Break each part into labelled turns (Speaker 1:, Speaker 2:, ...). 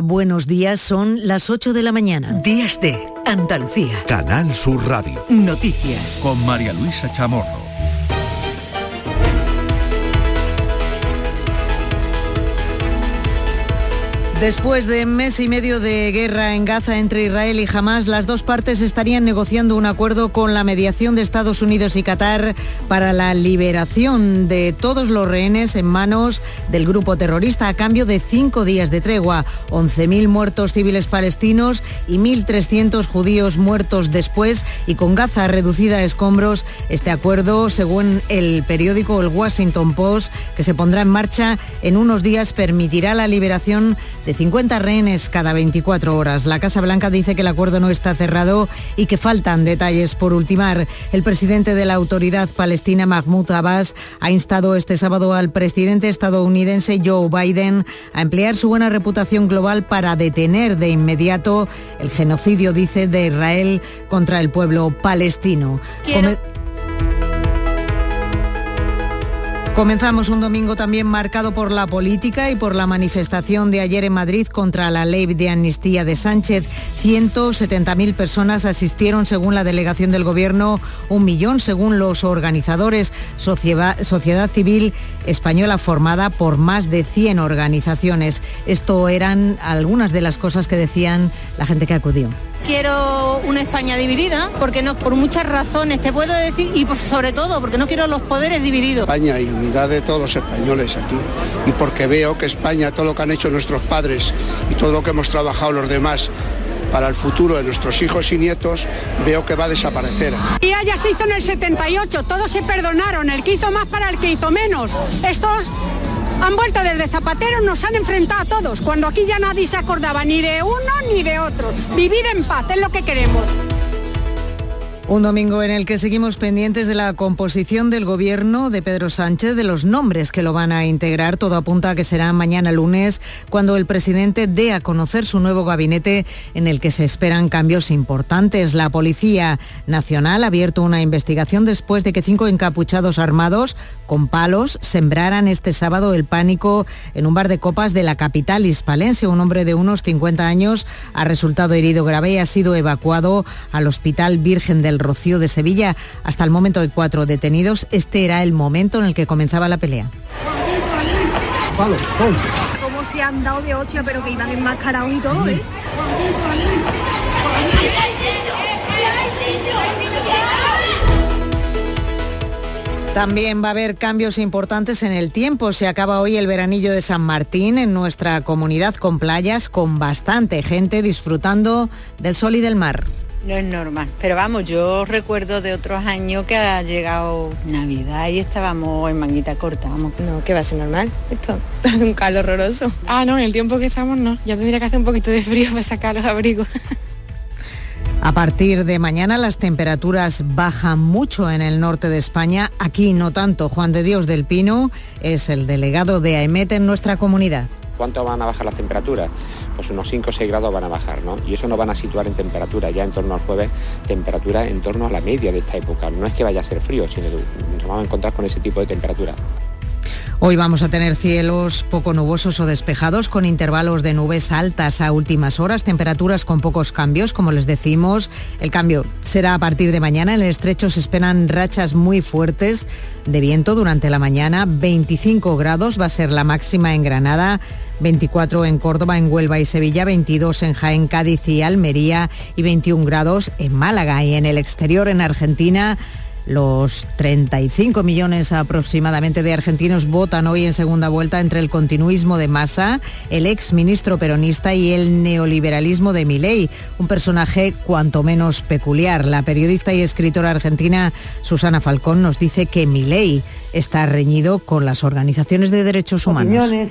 Speaker 1: Buenos días, son las 8 de la mañana.
Speaker 2: Días de Andalucía.
Speaker 3: Canal Sur Radio.
Speaker 2: Noticias.
Speaker 3: Con María Luisa Chamorro.
Speaker 1: Después de mes y medio de guerra en Gaza entre Israel y Hamas, las dos partes estarían negociando un acuerdo con la mediación de Estados Unidos y Qatar para la liberación de todos los rehenes en manos del grupo terrorista a cambio de cinco días de tregua, 11.000 muertos civiles palestinos y 1.300 judíos muertos después y con Gaza reducida a escombros. Este acuerdo, según el periódico El Washington Post, que se pondrá en marcha en unos días, permitirá la liberación de 50 rehenes cada 24 horas. La Casa Blanca dice que el acuerdo no está cerrado y que faltan detalles por ultimar. El presidente de la autoridad palestina, Mahmoud Abbas, ha instado este sábado al presidente estadounidense Joe Biden a emplear su buena reputación global para detener de inmediato el genocidio, dice, de Israel contra el pueblo palestino. Comenzamos un domingo también marcado por la política y por la manifestación de ayer en Madrid contra la ley de amnistía de Sánchez. 170.000 personas asistieron según la delegación del Gobierno, un millón según los organizadores. Sociedad, civil española formada por más de 100 organizaciones. Esto eran algunas de las cosas que decían la gente que acudió.
Speaker 4: Quiero una España dividida, porque no, por muchas razones te puedo decir, y sobre todo porque no quiero los poderes divididos.
Speaker 5: España y unidad de todos los españoles aquí. Y porque veo que España, todo lo que han hecho nuestros padres y todo lo que hemos trabajado los demás para el futuro de nuestros hijos y nietos, veo que va a desaparecer.
Speaker 6: Y ya se hizo en el 78, todos se perdonaron, el que hizo más para el que hizo menos. Estos han vuelto desde Zapatero, nos han enfrentado a todos, cuando aquí ya nadie se acordaba ni de uno ni de otro. Vivir en paz es lo que queremos.
Speaker 1: Un domingo en el que seguimos pendientes de la composición del gobierno de Pedro Sánchez, de los nombres que lo van a integrar. Todo apunta a que será mañana lunes cuando el presidente dé a conocer su nuevo gabinete en el que se esperan cambios importantes. La Policía Nacional ha abierto una investigación después de que cinco encapuchados armados con palos sembraran este sábado el pánico en un bar de copas de la capital hispalense. Un hombre de unos 50 años ha resultado herido grave y ha sido evacuado al Hospital Virgen del Rocío de Sevilla. Hasta el momento hay cuatro detenidos. Este era el momento en el que comenzaba la pelea.
Speaker 7: Como se han dado de hostia, pero que iban enmascarados y todo, ¿eh?
Speaker 1: También va a haber cambios importantes en el tiempo. Se acaba hoy el veranillo de San Martín en nuestra comunidad con playas, con bastante gente disfrutando del sol y del mar.
Speaker 8: No es normal, pero vamos, yo recuerdo de otros años que ha llegado Navidad y estábamos en manguita corta, vamos.
Speaker 9: No, que va a ser normal, esto hace un calor horroroso.
Speaker 10: Ah, no, en el tiempo que estamos no, ya tendría que hacer un poquito de frío para sacar los abrigos.
Speaker 1: A partir de mañana las temperaturas bajan mucho en el norte de España, aquí no tanto. Juan de Dios del Pino es el delegado de AEMET en nuestra comunidad.
Speaker 11: ¿Cuánto van a bajar las temperaturas? Pues unos 5 o 6 grados van a bajar, ¿no? Y eso nos van a situar en temperatura ya en torno al jueves, temperatura en torno a la media de esta época. No es que vaya a ser frío, sino que nos vamos a encontrar con ese tipo de temperatura.
Speaker 1: Hoy vamos a tener cielos poco nubosos o despejados con intervalos de nubes altas a últimas horas, temperaturas con pocos cambios, como les decimos. El cambio será a partir de mañana. En el estrecho se esperan rachas muy fuertes de viento durante la mañana. 25 grados va a ser la máxima en Granada, 24 en Córdoba, en Huelva y Sevilla, 22 en Jaén, Cádiz y Almería y 21 grados en Málaga. Y en el exterior, en Argentina, los 35 millones aproximadamente de argentinos votan hoy en segunda vuelta entre el continuismo de Massa, el ex ministro peronista y el neoliberalismo de Milei, un personaje cuanto menos peculiar. La periodista y escritora argentina Susana Falcón nos dice que Milei está reñido con las organizaciones de derechos humanos.
Speaker 12: Opiniones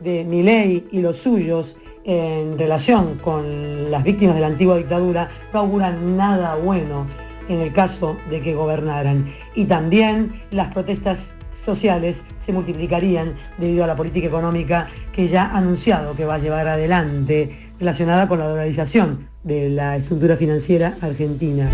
Speaker 12: de Milei y los suyos en relación con las víctimas de la antigua dictadura no auguran nada bueno en el caso de que gobernaran. Y también las protestas sociales se multiplicarían debido a la política económica que ya ha anunciado que va a llevar adelante relacionada con la dolarización de la estructura financiera argentina.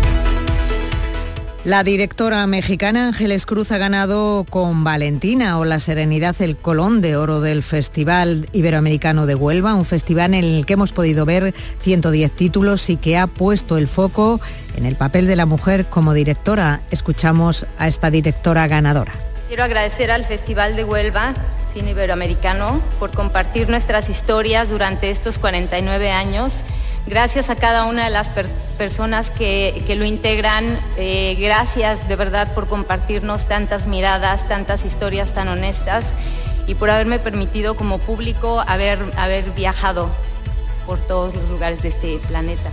Speaker 1: La directora mexicana Ángeles Cruz ha ganado con Valentina o la Serenidad el Colón de Oro del Festival Iberoamericano de Huelva, un festival en el que hemos podido ver 110 títulos y que ha puesto el foco en el papel de la mujer como directora. Escuchamos a esta directora ganadora.
Speaker 13: Quiero agradecer al Festival de Huelva Cine Iberoamericano por compartir nuestras historias durante estos 49 años Gracias a cada una de las personas que, lo integran. Eh, gracias de verdad por compartirnos tantas miradas, tantas historias tan honestas y por haberme permitido como público haber, haber viajado por todos los lugares de este planeta.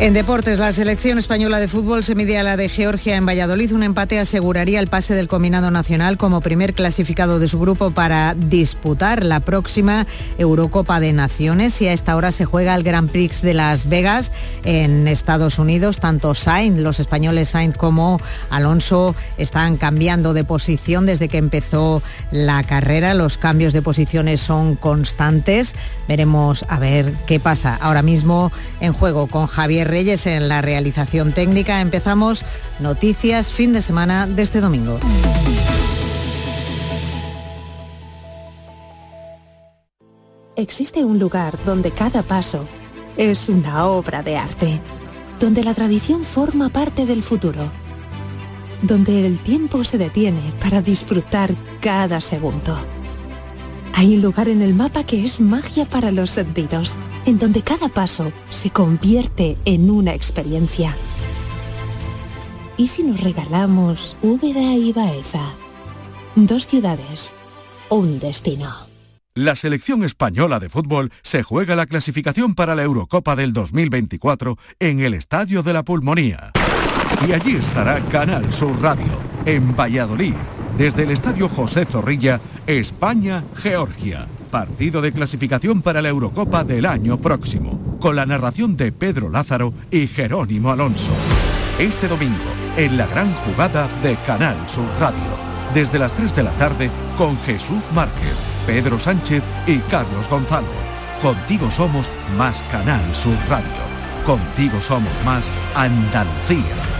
Speaker 1: En deportes, la selección española de fútbol se mide a la de Georgia en Valladolid. Un empate aseguraría el pase del combinado nacional como primer clasificado de su grupo para disputar la próxima Eurocopa de Naciones. Y a esta hora se juega el Grand Prix de Las Vegas en Estados Unidos. Tanto Sainz, los españoles Sainz como Alonso están cambiando de posición desde que empezó la carrera. Los cambios de posiciones son constantes. Veremos a ver qué pasa. Ahora mismo en juego con Javier Reyes en la realización técnica. Empezamos noticias fin de semana de este domingo.
Speaker 14: Existe un lugar donde cada paso es una obra de arte, donde la tradición forma parte del futuro, donde el tiempo se detiene para disfrutar cada segundo. Hay un lugar en el mapa que es magia para los sentidos en donde cada paso se convierte en una experiencia. ¿Y si nos regalamos Úbeda y Baeza? Dos ciudades, un destino.
Speaker 3: La selección española de fútbol se juega la clasificación para la Eurocopa del 2024 en el Estadio de la Pulmonía. Y allí estará Canal Sur Radio, en Valladolid, desde el Estadio José Zorrilla, España-Georgia partido de clasificación para la Eurocopa del año próximo, con la narración de Pedro Lázaro y Jerónimo Alonso. Este domingo, en la gran jugada de Canal Sur Radio, desde las 3 de la tarde, con Jesús Márquez, Pedro Sánchez y Carlos Gonzalo. Contigo somos más Canal Sur Radio. Contigo somos más Andalucía.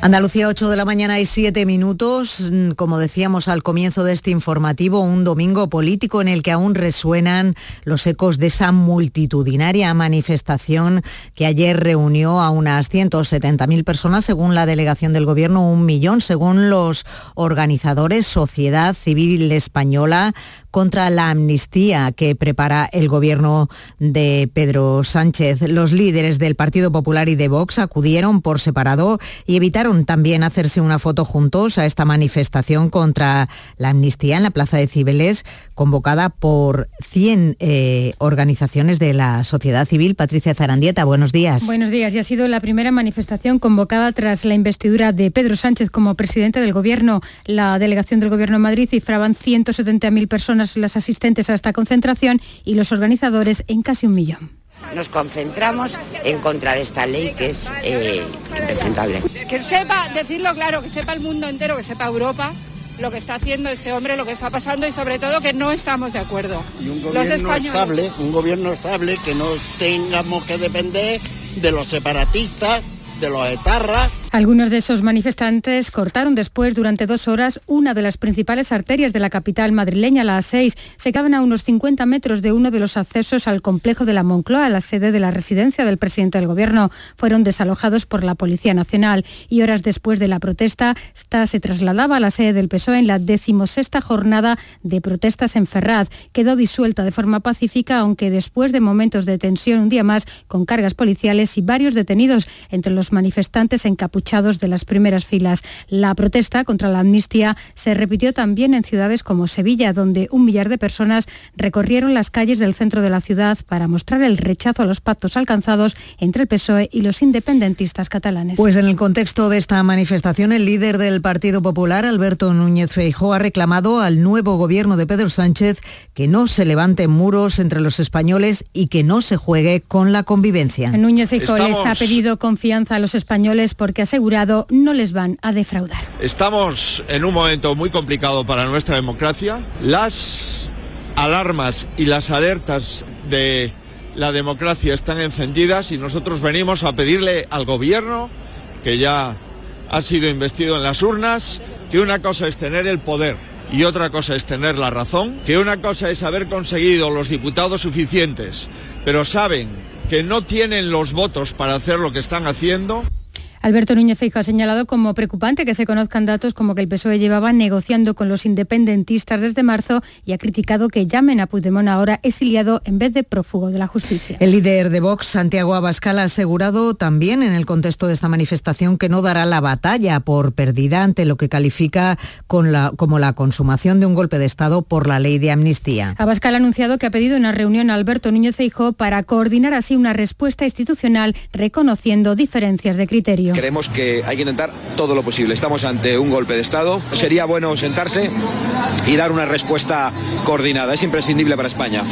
Speaker 1: Andalucía 8 de la mañana y 7 minutos, mm, como decíamos al comienzo de este informativo, un domingo político en el que aún resuenan los ecos de esa multitudinaria manifestación que ayer reunió a unas 170.000 personas, según la delegación del gobierno, un millón, según los organizadores, Sociedad Civil Española, contra la amnistía que prepara el gobierno de Pedro Sánchez. Los líderes del Partido Popular y de Vox acudieron por separado y evitaron también hacerse una foto juntos a esta manifestación contra la amnistía en la Plaza de Cibeles, convocada por 100 eh, organizaciones de la sociedad civil. Patricia Zarandieta, buenos días.
Speaker 15: Buenos días. Y ha sido la primera manifestación convocada tras la investidura de Pedro Sánchez como presidente del gobierno. La delegación del gobierno en Madrid cifraban 170.000 personas las asistentes a esta concentración y los organizadores en casi un millón.
Speaker 16: Nos concentramos en contra de esta ley que es eh, impresentable.
Speaker 17: Que sepa, decirlo claro, que sepa el mundo entero, que sepa Europa lo que está haciendo este hombre, lo que está pasando y sobre todo que no estamos de acuerdo.
Speaker 18: Y un gobierno estable, un gobierno estable que no tengamos que depender de los separatistas de los etarras.
Speaker 15: Algunos de esos manifestantes cortaron después durante dos horas una de las principales arterias de la capital madrileña, la A6. Se caben a unos 50 metros de uno de los accesos al complejo de la Moncloa, la sede de la residencia del presidente del gobierno. Fueron desalojados por la Policía Nacional y horas después de la protesta, esta se trasladaba a la sede del PSOE en la decimosexta jornada de protestas en Ferraz. Quedó disuelta de forma pacífica, aunque después de momentos de tensión un día más con cargas policiales y varios detenidos entre los manifestantes encapuchados encapuchados de las primeras filas. La protesta contra la amnistía se repitió también en ciudades como Sevilla, donde un millar de personas recorrieron las calles del centro de la ciudad para mostrar el rechazo a los pactos alcanzados entre el PSOE y los independentistas catalanes.
Speaker 1: Pues en el contexto de esta manifestación, el líder del Partido Popular, Alberto Núñez Feijóo, ha reclamado al nuevo gobierno de Pedro Sánchez que no se levanten muros entre los españoles y que no se juegue con la convivencia.
Speaker 15: Núñez Feijóo les ha pedido confianza a los españoles porque ha no les van a defraudar.
Speaker 19: Estamos en un momento muy complicado para nuestra democracia. Las alarmas y las alertas de la democracia están encendidas y nosotros venimos a pedirle al gobierno, que ya ha sido investido en las urnas, que una cosa es tener el poder y otra cosa es tener la razón, que una cosa es haber conseguido los diputados suficientes, pero saben que no tienen los votos para hacer lo que están haciendo.
Speaker 15: Alberto Núñez Feijóo ha señalado como preocupante que se conozcan datos como que el PSOE llevaba negociando con los independentistas desde marzo y ha criticado que llamen a Puigdemont ahora exiliado en vez de prófugo de la justicia.
Speaker 1: El líder de Vox, Santiago Abascal, ha asegurado también en el contexto de esta manifestación que no dará la batalla por perdida ante lo que califica con la, como la consumación de un golpe de Estado por la ley de amnistía.
Speaker 15: Abascal ha anunciado que ha pedido una reunión a Alberto Núñez Feijóo para coordinar así una respuesta institucional reconociendo diferencias de criterio.
Speaker 20: Creemos que hay que intentar todo lo posible. Estamos ante un golpe de Estado. Sería bueno sentarse y dar una respuesta coordinada. Es imprescindible para España.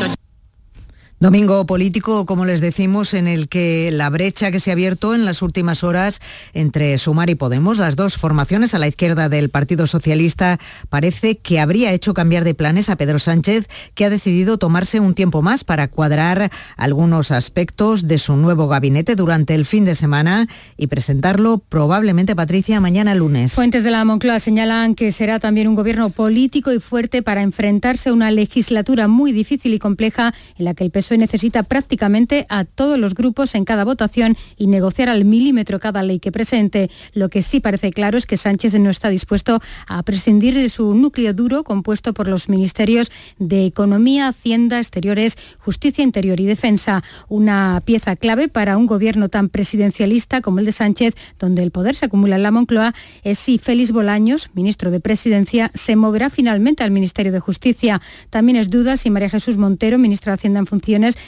Speaker 1: Domingo político, como les decimos, en el que la brecha que se ha abierto en las últimas horas entre Sumar y Podemos, las dos formaciones a la izquierda del Partido Socialista, parece que habría hecho cambiar de planes a Pedro Sánchez, que ha decidido tomarse un tiempo más para cuadrar algunos aspectos de su nuevo gabinete durante el fin de semana y presentarlo probablemente, Patricia, mañana lunes.
Speaker 15: Fuentes de la Moncloa señalan que será también un gobierno político y fuerte para enfrentarse a una legislatura muy difícil y compleja en la que el PSOE necesita prácticamente a todos los grupos en cada votación y negociar al milímetro cada ley que presente. Lo que sí parece claro es que Sánchez no está dispuesto a prescindir de su núcleo duro compuesto por los ministerios de Economía, Hacienda, Exteriores, Justicia Interior y Defensa. Una pieza clave para un gobierno tan presidencialista como el de Sánchez, donde el poder se acumula en la Moncloa, es si Félix Bolaños, ministro de Presidencia, se moverá finalmente al Ministerio de Justicia. También es duda si María Jesús Montero, ministra de Hacienda en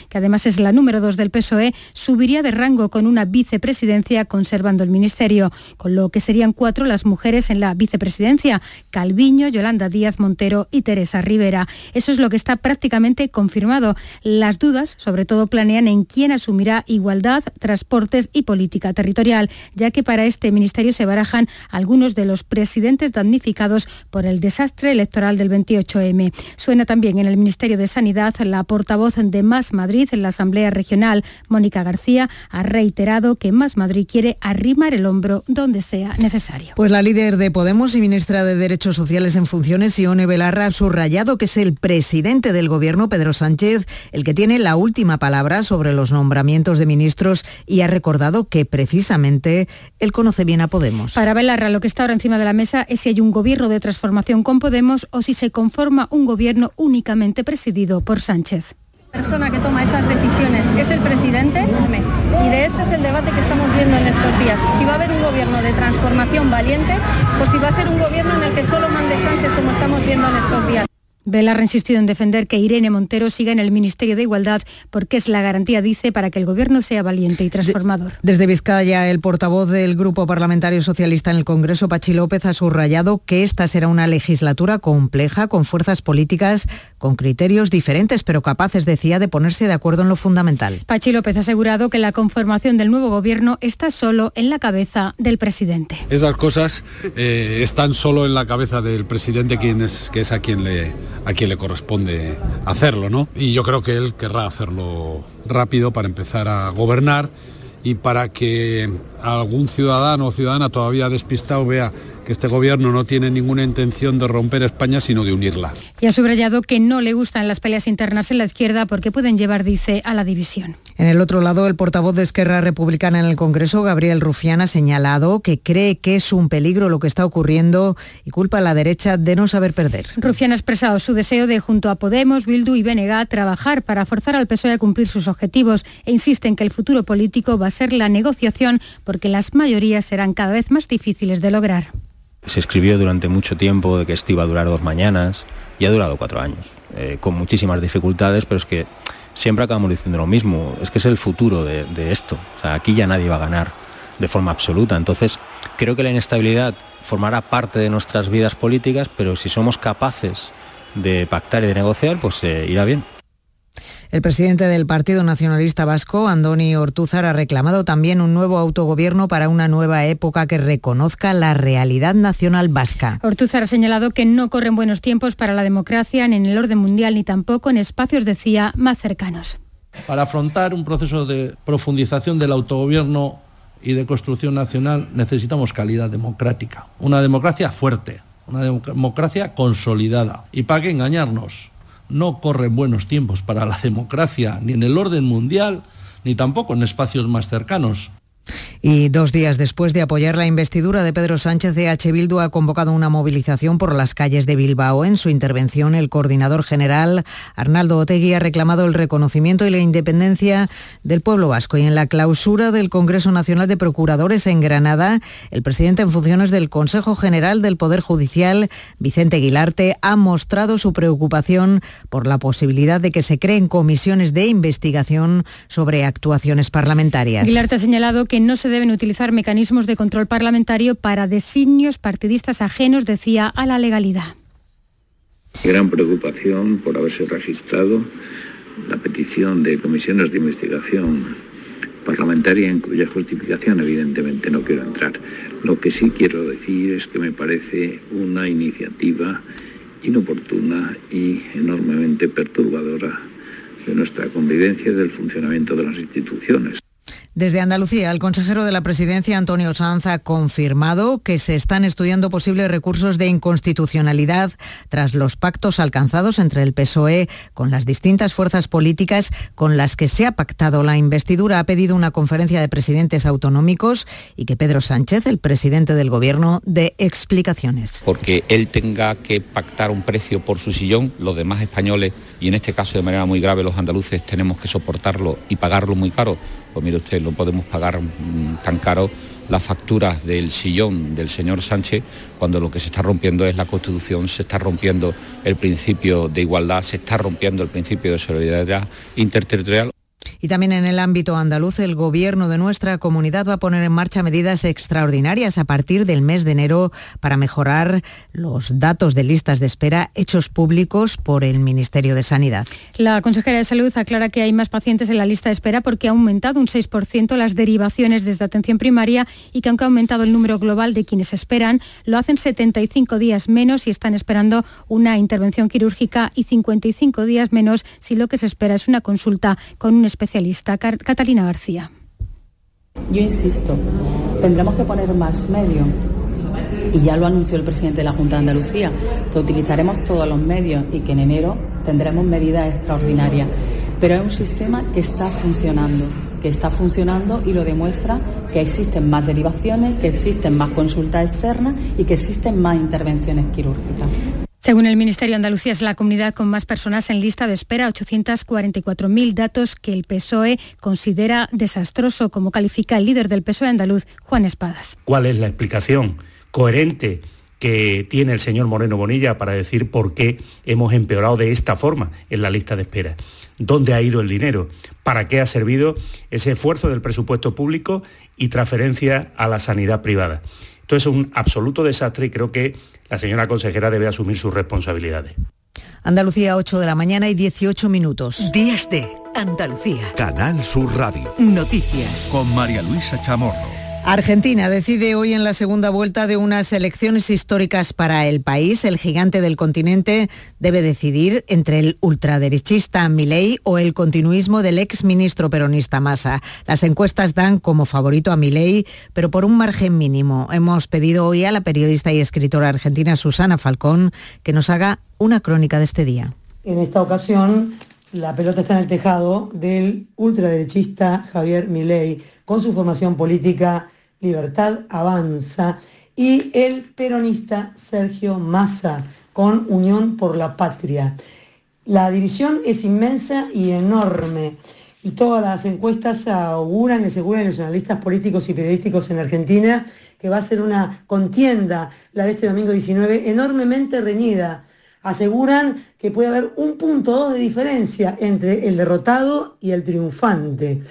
Speaker 15: que además es la número dos del PSOE, subiría de rango con una vicepresidencia conservando el ministerio, con lo que serían cuatro las mujeres en la vicepresidencia, Calviño, Yolanda Díaz Montero y Teresa Rivera. Eso es lo que está prácticamente confirmado. Las dudas, sobre todo, planean en quién asumirá igualdad, transportes y política territorial, ya que para este ministerio se barajan algunos de los presidentes damnificados por el desastre electoral del 28M. Suena también en el Ministerio de Sanidad la portavoz de Más Madrid, en la Asamblea Regional, Mónica García, ha reiterado que Más Madrid quiere arrimar el hombro donde sea necesario.
Speaker 1: Pues la líder de Podemos y ministra de Derechos Sociales en funciones, Ione Belarra, ha subrayado que es el presidente del Gobierno, Pedro Sánchez, el que tiene la última palabra sobre los nombramientos de ministros y ha recordado que precisamente él conoce bien a Podemos.
Speaker 15: Para Belarra, lo que está ahora encima de la mesa es si hay un gobierno de transformación con Podemos o si se conforma un gobierno únicamente presidido por Sánchez
Speaker 21: persona que toma esas decisiones, es el presidente, y de ese es el debate que estamos viendo en estos días. Si va a haber un gobierno de transformación valiente o si va a ser un gobierno en el que solo mande Sánchez como estamos viendo en estos días.
Speaker 15: Velar ha insistido en defender que Irene Montero siga en el Ministerio de Igualdad porque es la garantía, dice, para que el Gobierno sea valiente y transformador.
Speaker 1: Desde Vizcaya, el portavoz del Grupo Parlamentario Socialista en el Congreso, Pachi López, ha subrayado que esta será una legislatura compleja, con fuerzas políticas, con criterios diferentes, pero capaces, decía, de ponerse de acuerdo en lo fundamental.
Speaker 15: Pachi López ha asegurado que la conformación del nuevo Gobierno está solo en la cabeza del presidente.
Speaker 22: Esas cosas eh, están solo en la cabeza del presidente, quien es, que es a quien le a quien le corresponde hacerlo, ¿no? Y yo creo que él querrá hacerlo rápido para empezar a gobernar y para que algún ciudadano o ciudadana todavía despistado vea que este gobierno no tiene ninguna intención de romper España, sino de unirla.
Speaker 15: Y ha subrayado que no le gustan las peleas internas en la izquierda porque pueden llevar, dice, a la división.
Speaker 1: En el otro lado, el portavoz de Esquerra Republicana en el Congreso, Gabriel Rufián, ha señalado que cree que es un peligro lo que está ocurriendo y culpa a la derecha de no saber perder.
Speaker 15: Rufián ha expresado su deseo de, junto a Podemos, Bildu y BNG, trabajar para forzar al PSOE a cumplir sus objetivos e insiste en que el futuro político va a ser la negociación porque las mayorías serán cada vez más difíciles de lograr.
Speaker 23: Se escribió durante mucho tiempo de que esto iba a durar dos mañanas y ha durado cuatro años, eh, con muchísimas dificultades, pero es que siempre acabamos diciendo lo mismo, es que es el futuro de, esto, o sea, aquí ya nadie va a ganar de forma absoluta, entonces creo que la inestabilidad formará parte de nuestras vidas políticas, pero si somos capaces de pactar y de negociar, pues eh, irá bien.
Speaker 1: El presidente del Partido Nacionalista Vasco, Andoni Ortúzar, ha reclamado también un nuevo autogobierno para una nueva época que reconozca la realidad nacional vasca.
Speaker 15: Ortúzar ha señalado que no corren buenos tiempos para la democracia ni en el orden mundial ni tampoco en espacios, decía, más cercanos.
Speaker 24: Para afrontar un proceso de profundización del autogobierno y de construcción nacional necesitamos calidad democrática, una democracia fuerte, una democracia consolidada. ¿Y para qué engañarnos? No corren buenos tiempos para la democracia, ni en el orden mundial, ni tampoco en espacios más cercanos.
Speaker 1: Y dos días después de apoyar la investidura de Pedro Sánchez, EH Bildu ha convocado una movilización por las calles de Bilbao. En su intervención, el coordinador general, Arnaldo Otegui, ha reclamado el reconocimiento y la independencia del pueblo vasco. Y en la clausura del Congreso Nacional de Procuradores en Granada, el presidente en funciones del Consejo General del Poder Judicial, Vicente Aguilarte, ha mostrado su preocupación por la posibilidad de que se creen comisiones de investigación sobre actuaciones parlamentarias.
Speaker 15: Aguilarte ha señalado que no se deben utilizar mecanismos de control parlamentario para designios partidistas ajenos, decía, a la legalidad.
Speaker 25: Gran preocupación por haberse registrado la petición de comisiones de investigación parlamentaria en cuya justificación evidentemente no quiero entrar. Lo que sí quiero decir es que me parece una iniciativa inoportuna y enormemente perturbadora de nuestra convivencia y del funcionamiento de las instituciones.
Speaker 1: Desde Andalucía, el consejero de la presidencia, Antonio Sanz, ha confirmado que se están estudiando posibles recursos de inconstitucionalidad tras los pactos alcanzados entre el PSOE con las distintas fuerzas políticas con las que se ha pactado la investidura. Ha pedido una conferencia de presidentes autonómicos y que Pedro Sánchez, el presidente del Gobierno, dé explicaciones.
Speaker 26: Porque él tenga que pactar un precio por su sillón, los demás españoles, y en este caso de manera muy grave los andaluces, tenemos que soportarlo y pagarlo muy caro pues mire usted, no podemos pagar mm, tan caro las facturas del sillón del señor Sánchez cuando lo que se está rompiendo es la Constitución, se está rompiendo el principio de igualdad, se está rompiendo el principio de solidaridad interterritorial.
Speaker 1: Y también en el ámbito andaluz, el gobierno de nuestra comunidad va a poner en marcha medidas extraordinarias a partir del mes de enero para mejorar los datos de listas de espera hechos públicos por el Ministerio de Sanidad.
Speaker 15: La consejera de Salud aclara que hay más pacientes en la lista de espera porque ha aumentado un 6% las derivaciones desde atención primaria y que aunque ha aumentado el número global de quienes esperan, lo hacen 75 días menos y están esperando una intervención quirúrgica y 55 días menos si lo que se espera es una consulta con un especialista especialista, Catalina García.
Speaker 27: Yo insisto, tendremos que poner más medios y ya lo anunció el presidente de la Junta de Andalucía, que utilizaremos todos los medios y que en enero tendremos medidas extraordinarias. Pero es un sistema que está funcionando, que está funcionando y lo demuestra que existen más derivaciones, que existen más consultas externas y que existen más intervenciones quirúrgicas.
Speaker 15: Según el Ministerio, Andalucía es la comunidad con más personas en lista de espera, 844.000 datos que el PSOE considera desastroso, como califica el líder del PSOE andaluz, Juan Espadas.
Speaker 28: ¿Cuál es la explicación coherente que tiene el señor Moreno Bonilla para decir por qué hemos empeorado de esta forma en la lista de espera? ¿Dónde ha ido el dinero? ¿Para qué ha servido ese esfuerzo del presupuesto público y transferencia a la sanidad privada? Esto es un absoluto desastre y creo que la señora consejera debe asumir sus responsabilidades.
Speaker 1: Andalucía, 8 de la mañana y 18 minutos.
Speaker 2: Días de Andalucía.
Speaker 3: Canal Sur Radio.
Speaker 2: Noticias.
Speaker 3: Con María Luisa Chamorro.
Speaker 1: Argentina decide hoy en la segunda vuelta de unas elecciones históricas para el país. El gigante del continente debe decidir entre el ultraderechista Milei o el continuismo del ex ministro peronista Massa. Las encuestas dan como favorito a Milei, pero por un margen mínimo. Hemos pedido hoy a la periodista y escritora argentina Susana Falcón que nos haga una crónica de este día.
Speaker 29: En esta ocasión la pelota está en el tejado del ultraderechista Javier Milei, con su formación política Libertad Avanza, y el peronista Sergio Massa, con Unión por la Patria. La división es inmensa y enorme, y todas las encuestas auguran y aseguran los analistas políticos y periodísticos en Argentina que va a ser una contienda, la de este domingo 19, enormemente reñida aseguran que puede haber un punto dos de diferencia entre el derrotado y el triunfante.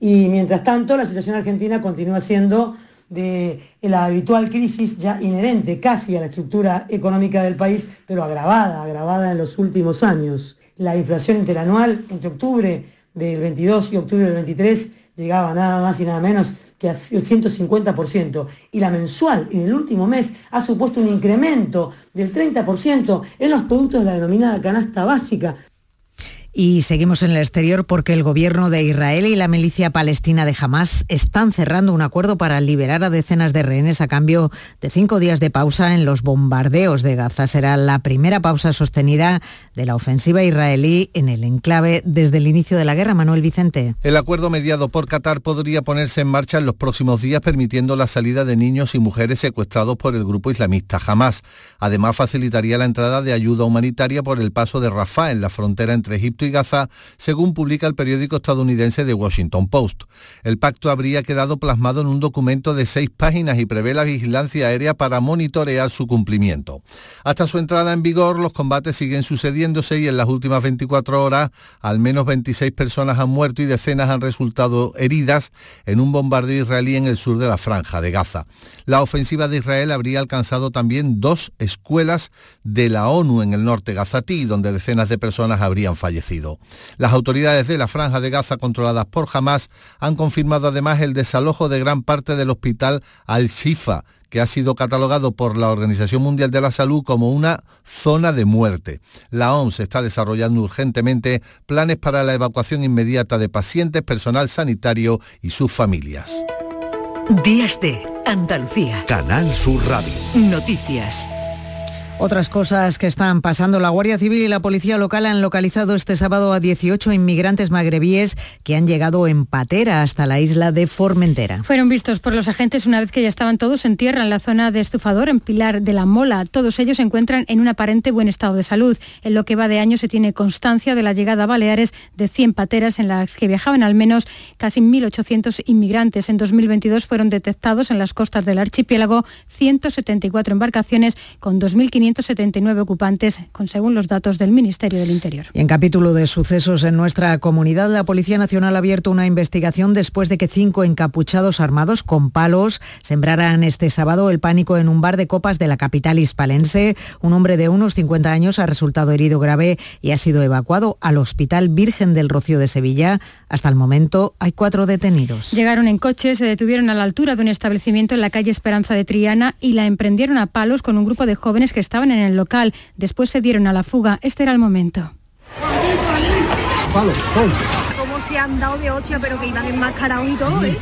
Speaker 29: Y mientras tanto, la situación argentina continúa siendo de la habitual crisis ya inherente casi a la estructura económica del país, pero agravada, agravada en los últimos años. La inflación interanual entre octubre del 22 y octubre del 23 llegaba nada más y nada menos que el 150%, y la mensual en el último mes ha supuesto un incremento del 30% en los productos de la denominada canasta básica,
Speaker 1: y seguimos en el exterior porque el gobierno de Israel y la milicia palestina de Hamas están cerrando un acuerdo para liberar a decenas de rehenes a cambio de cinco días de pausa en los bombardeos de Gaza. Será la primera pausa sostenida de la ofensiva israelí en el enclave desde el inicio de la guerra. Manuel Vicente.
Speaker 30: El acuerdo mediado por Qatar podría ponerse en marcha en los próximos días permitiendo la salida de niños y mujeres secuestrados por el grupo islamista Hamas. Además facilitaría la entrada de ayuda humanitaria por el paso de Rafah en la frontera entre Egipto y Gaza, según publica el periódico estadounidense The Washington Post. El pacto habría quedado plasmado en un documento de seis páginas y prevé la vigilancia aérea para monitorear su cumplimiento. Hasta su entrada en vigor, los combates siguen sucediéndose y en las últimas 24 horas al menos 26 personas han muerto y decenas han resultado heridas en un bombardeo israelí en el sur de la franja de Gaza. La ofensiva de Israel habría alcanzado también dos escuelas de la ONU en el norte gazatí, donde decenas de personas habrían fallecido. Las autoridades de la franja de Gaza controladas por Hamas han confirmado además el desalojo de gran parte del hospital Al-Shifa, que ha sido catalogado por la Organización Mundial de la Salud como una zona de muerte. La OMS está desarrollando urgentemente planes para la evacuación inmediata de pacientes, personal sanitario y sus familias.
Speaker 2: Días de Andalucía.
Speaker 3: Canal Sur Radio.
Speaker 2: Noticias.
Speaker 1: Otras cosas que están pasando. La Guardia Civil y la Policía Local han localizado este sábado a 18 inmigrantes magrebíes que han llegado en patera hasta la isla de Formentera.
Speaker 15: Fueron vistos por los agentes una vez que ya estaban todos en tierra en la zona de Estufador, en Pilar de la Mola. Todos ellos se encuentran en un aparente buen estado de salud. En lo que va de año se tiene constancia de la llegada a Baleares de 100 pateras en las que viajaban al menos casi 1.800 inmigrantes. En 2022 fueron detectados en las costas del archipiélago 174 embarcaciones con 2.500 179 ocupantes, con, según los datos del Ministerio del Interior.
Speaker 1: Y en capítulo de sucesos en nuestra comunidad, la Policía Nacional ha abierto una investigación después de que cinco encapuchados armados con palos sembraran este sábado el pánico en un bar de copas de la capital hispalense. Un hombre de unos 50 años ha resultado herido grave y ha sido evacuado al Hospital Virgen del Rocío de Sevilla. Hasta el momento hay cuatro detenidos.
Speaker 15: Llegaron en coche, se detuvieron a la altura de un establecimiento en la calle Esperanza de Triana y la emprendieron a palos con un grupo de jóvenes que estaban en el local. Después se dieron a la fuga. Este era el momento.
Speaker 31: Como se han dado de hostia, pero que iban enmascarados y todo, ¿eh?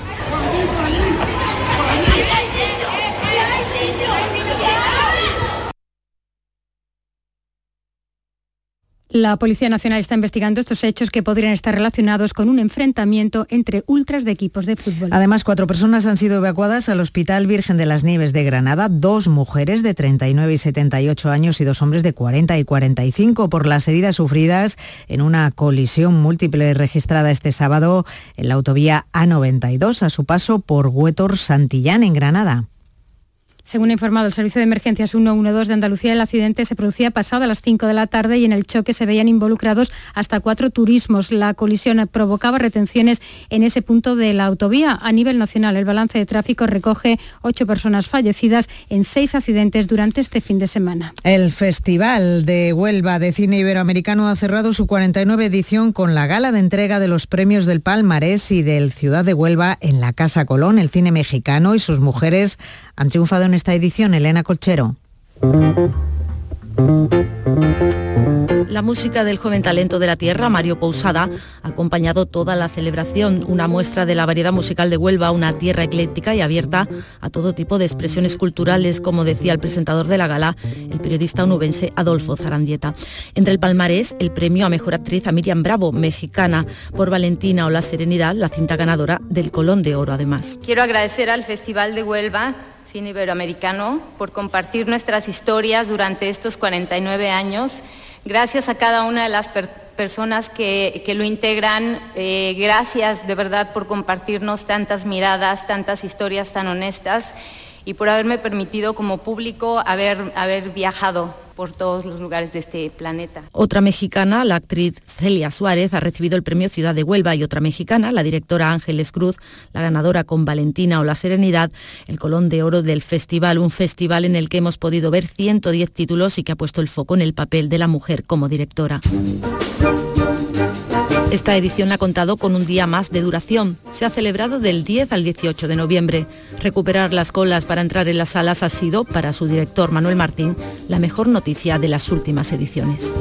Speaker 15: La Policía Nacional está investigando estos hechos que podrían estar relacionados con un enfrentamiento entre ultras de equipos de fútbol.
Speaker 1: Además, cuatro personas han sido evacuadas al Hospital Virgen de las Nieves de Granada, dos mujeres de 39 y 78 años y dos hombres de 40 y 45 por las heridas sufridas en una colisión múltiple registrada este sábado en la autovía A92 a su paso por Huétor Santillán en Granada.
Speaker 15: Según ha informado el Servicio de Emergencias 112 de Andalucía, el accidente se producía pasado a las 5 de la tarde y en el choque se veían involucrados hasta cuatro turismos. La colisión provocaba retenciones en ese punto de la autovía. A nivel nacional, el balance de tráfico recoge ocho personas fallecidas en seis accidentes durante este fin de semana.
Speaker 1: El Festival de Huelva de Cine Iberoamericano ha cerrado su 49 edición con la gala de entrega de los premios del Palmarés y del Ciudad de Huelva en la Casa Colón. El cine mexicano y sus mujeres han triunfado en esta edición. Elena Colchero.
Speaker 32: La música del joven talento de la tierra, Mario Pousada, ha acompañado toda la celebración, una muestra de la variedad musical de Huelva, una tierra ecléctica y abierta a todo tipo de expresiones culturales, como decía el presentador de la gala, el periodista onubense Adolfo Zarandieta. Entre el palmarés, el premio a mejor actriz a Miriam Bravo, mexicana, por Valentina o La Serenidad, la cinta ganadora del Colón de Oro, además.
Speaker 33: Quiero agradecer al Festival de Huelva Cine Iberoamericano, por compartir nuestras historias durante estos 49 años. Gracias a cada una de las personas que, lo integran. Eh, gracias de verdad por compartirnos tantas miradas, tantas historias tan honestas y por haberme permitido como público haber, haber viajado por todos los lugares de este planeta.
Speaker 32: Otra mexicana, la actriz Celia Suárez, ha recibido el premio Ciudad de Huelva y otra mexicana, la directora Ángeles Cruz, la ganadora con Valentina o La Serenidad, el Colón de Oro del festival, un festival en el que hemos podido ver 110 títulos y que ha puesto el foco en el papel de la mujer como directora. Esta edición ha contado con un día más de duración. Se ha celebrado del 10 al 18 de noviembre. Recuperar las colas para entrar en las salas ha sido, para su director Manuel Martín, la mejor noticia de las últimas ediciones.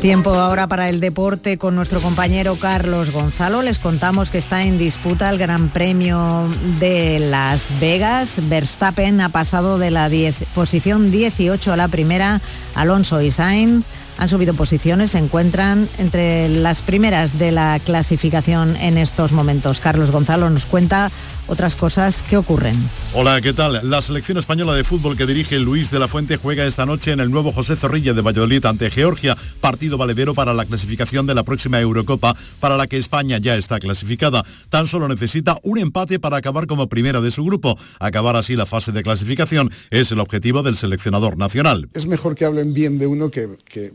Speaker 1: Tiempo ahora para el deporte con nuestro compañero Carlos Gonzalo. Les contamos que está en disputa el Gran Premio de Las Vegas. Verstappen ha pasado de la posición 18 a la primera. Alonso y Sainz han subido posiciones, se encuentran entre las primeras de la clasificación en estos momentos. Carlos Gonzalo nos cuenta otras cosas que ocurren.
Speaker 34: Hola, ¿qué tal? La selección española de fútbol que dirige Luis de la Fuente juega esta noche en el nuevo José Zorrilla de Valladolid ante Georgia, partido valedero para la clasificación de la próxima Eurocopa, para la que España ya está clasificada. Tan solo necesita un empate para acabar como primera de su grupo. Acabar así la fase de clasificación es el objetivo del seleccionador nacional.
Speaker 35: Es mejor que hablen bien de uno que, que,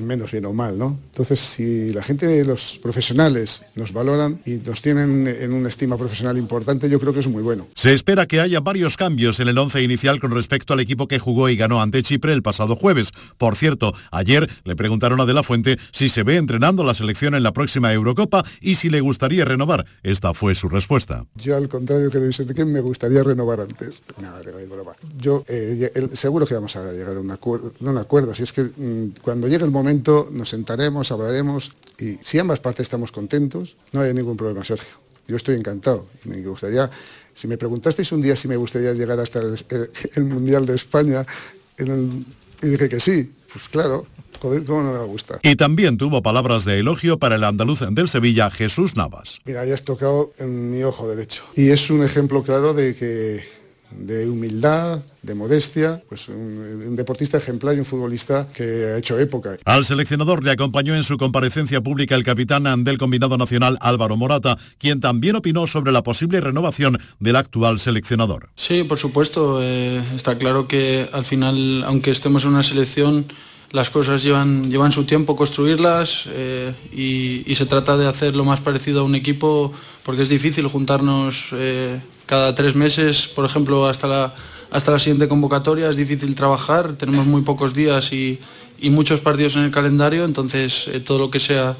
Speaker 35: menos bien o mal, ¿no? Entonces, si la gente de los profesionales nos valoran y nos tienen en una estima profesional importante, yo creo que es muy bueno.
Speaker 34: Se espera que haya varios cambios en el once inicial con respecto al equipo que jugó y ganó ante Chipre el pasado jueves. Por cierto, ayer le preguntaron a De La Fuente si se ve entrenando la selección en la próxima Eurocopa y si le gustaría renovar. Esta fue su respuesta.
Speaker 35: Yo al contrario que Luis Enrique me gustaría renovar antes. Nada, Yo eh, seguro que vamos a llegar a un acuerdo, no un acuerdo, si es que mm, cuando llegue el momento nos sentaremos, hablaremos y si ambas partes estamos contentos, no hay ningún problema, Sergio. Yo estoy encantado. Me gustaría, si me preguntasteis un día si me gustaría llegar hasta el, Mundial de España, y dije que sí, pues claro, ¿cómo no me va a gustar?
Speaker 34: Y también tuvo palabras de elogio para el andaluz del Sevilla, Jesús Navas.
Speaker 35: Mira, has tocado en mi ojo derecho. Y es un ejemplo claro de que de humildad, de modestia, pues un, deportista ejemplar y un futbolista que ha hecho época.
Speaker 34: Al seleccionador le acompañó en su comparecencia pública el capitán del combinado nacional Álvaro Morata, quien también opinó sobre la posible renovación del actual seleccionador.
Speaker 36: Sí, por supuesto, eh, está claro que al final, aunque estemos en una selección, las cosas llevan, llevan su tiempo construirlas eh, y, se trata de hacer lo más parecido a un equipo porque es difícil juntarnos eh, cada tres meses, por ejemplo, hasta la, hasta la siguiente convocatoria, es difícil trabajar, tenemos muy pocos días y, muchos partidos en el calendario, entonces eh, todo lo que sea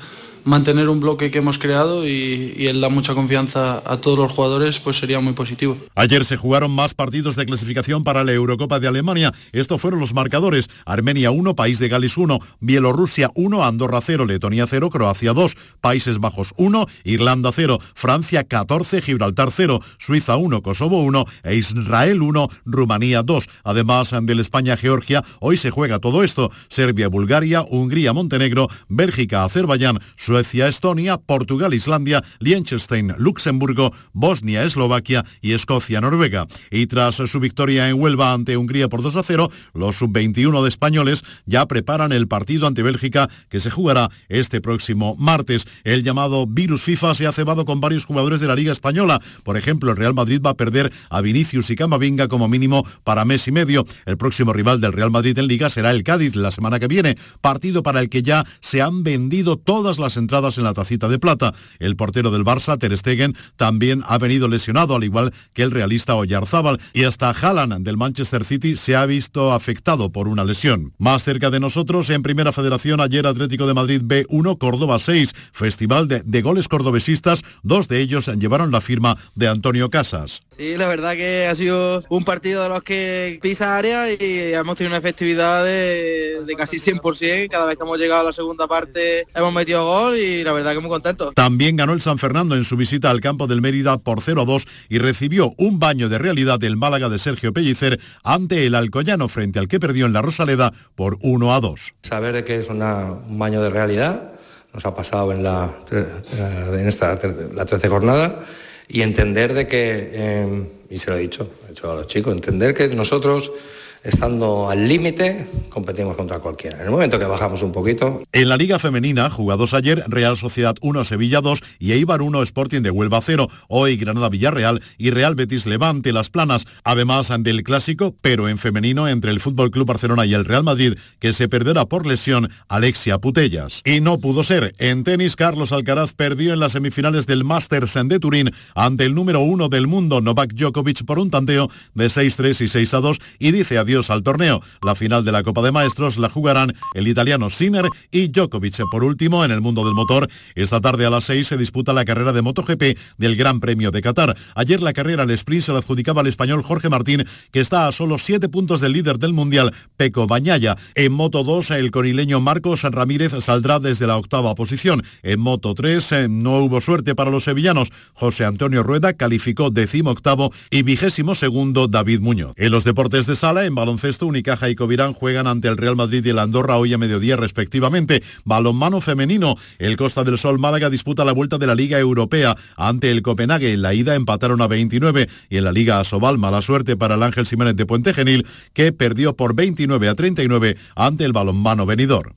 Speaker 36: mantener un bloque que hemos creado y, él da mucha confianza a todos los jugadores, pues sería muy positivo.
Speaker 34: Ayer se jugaron más partidos de clasificación para la Eurocopa de Alemania. Estos fueron los marcadores. Armenia 1, País de Gales 1, Bielorrusia 1, Andorra 0, Letonia 0, Croacia 2, Países Bajos 1, Irlanda 0, Francia 14, Gibraltar 0, Suiza 1, Kosovo 1 e Israel 1, Rumanía 2. Además del España-Georgia, hoy se juega todo esto. Serbia, Bulgaria, Hungría, Montenegro, Bélgica, Azerbaiyán, Suecia, Suecia, Estonia, Portugal, Islandia, Liechtenstein, Luxemburgo, Bosnia, Eslovaquia y Escocia, Noruega. Y tras su victoria en Huelva ante Hungría por 2 a 0, los sub-21 de españoles ya preparan el partido ante Bélgica que se jugará este próximo martes. El llamado virus FIFA se ha cebado con varios jugadores de la Liga Española. Por ejemplo, el Real Madrid va a perder a Vinicius y Camavinga como mínimo para mes y medio. El próximo rival del Real Madrid en Liga será el Cádiz la semana que viene, partido para el que ya se han vendido todas las entradas en la tacita de plata. El portero del Barça, Ter Stegen, también ha venido lesionado, al igual que el realista Oyarzábal, y hasta Haaland del Manchester City se ha visto afectado por una lesión. Más cerca de nosotros, en Primera Federación, ayer Atlético de Madrid B1, Córdoba 6, festival de, de goles cordobesistas, dos de ellos llevaron la firma de Antonio Casas.
Speaker 37: Sí, la verdad que ha sido un partido de los que pisa área y hemos tenido una efectividad de, de casi 100%. Cada vez que hemos llegado a la segunda parte hemos metido gol y la verdad que muy contento.
Speaker 34: También ganó el San Fernando en su visita al campo del Mérida por 0 a 2 y recibió un baño de realidad del Málaga de Sergio Pellicer ante el Alcoyano frente al que perdió en la Rosaleda por 1 a 2.
Speaker 38: Saber que es una, un baño de realidad nos ha pasado en la, en esta la 13 jornada y entender de que, eh, y se lo he dicho, he dicho a los chicos, entender que nosotros estando al límite, competimos contra cualquiera. En el momento que bajamos un poquito...
Speaker 34: En la Liga Femenina, jugados ayer, Real Sociedad 1, Sevilla 2 y Eibar 1, Sporting de Huelva 0. Hoy Granada Villarreal y Real Betis Levante Las Planas. Además del clásico, pero en femenino, entre el Fútbol Club Barcelona y el Real Madrid, que se perderá por lesión Alexia Putellas. Y no pudo ser. En tenis, Carlos Alcaraz perdió en las semifinales del Masters de Turín ante el número uno del mundo, Novak Djokovic, por un tanteo de 6-3 y 6-2 y dice al torneo. La final de la Copa de Maestros la jugarán el italiano Sinner y Djokovic. Por último, en el mundo del motor, esta tarde a las 6 se disputa la carrera de MotoGP del Gran Premio de Qatar. Ayer la carrera al sprint se la adjudicaba al español Jorge Martín, que está a solo 7 puntos del líder del Mundial, Peco Bañaya. En Moto 2, el conileño Marcos Ramírez saldrá desde la octava posición. En Moto 3 eh, no hubo suerte para los sevillanos. José Antonio Rueda calificó decimo octavo y vigésimo segundo David Muñoz. En los deportes de sala, en baloncesto, Unicaja y Covirán juegan ante el Real Madrid y el Andorra hoy a mediodía respectivamente. Balonmano femenino, el Costa del Sol Málaga disputa la vuelta de la Liga Europea ante el Copenhague. En la ida empataron a 29 y en la Liga Asobal mala suerte para el Ángel Jiménez de Puente Genil que perdió por 29 a 39 ante el balonmano venidor.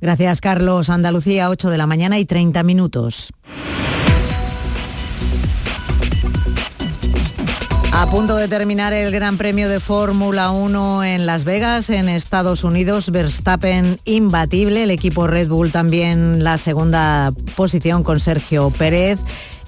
Speaker 1: Gracias Carlos. Andalucía 8 de la mañana y 30 minutos. A punto de terminar el Gran Premio de Fórmula 1 en Las Vegas, en Estados Unidos, Verstappen imbatible, el equipo Red Bull también la segunda posición con Sergio Pérez,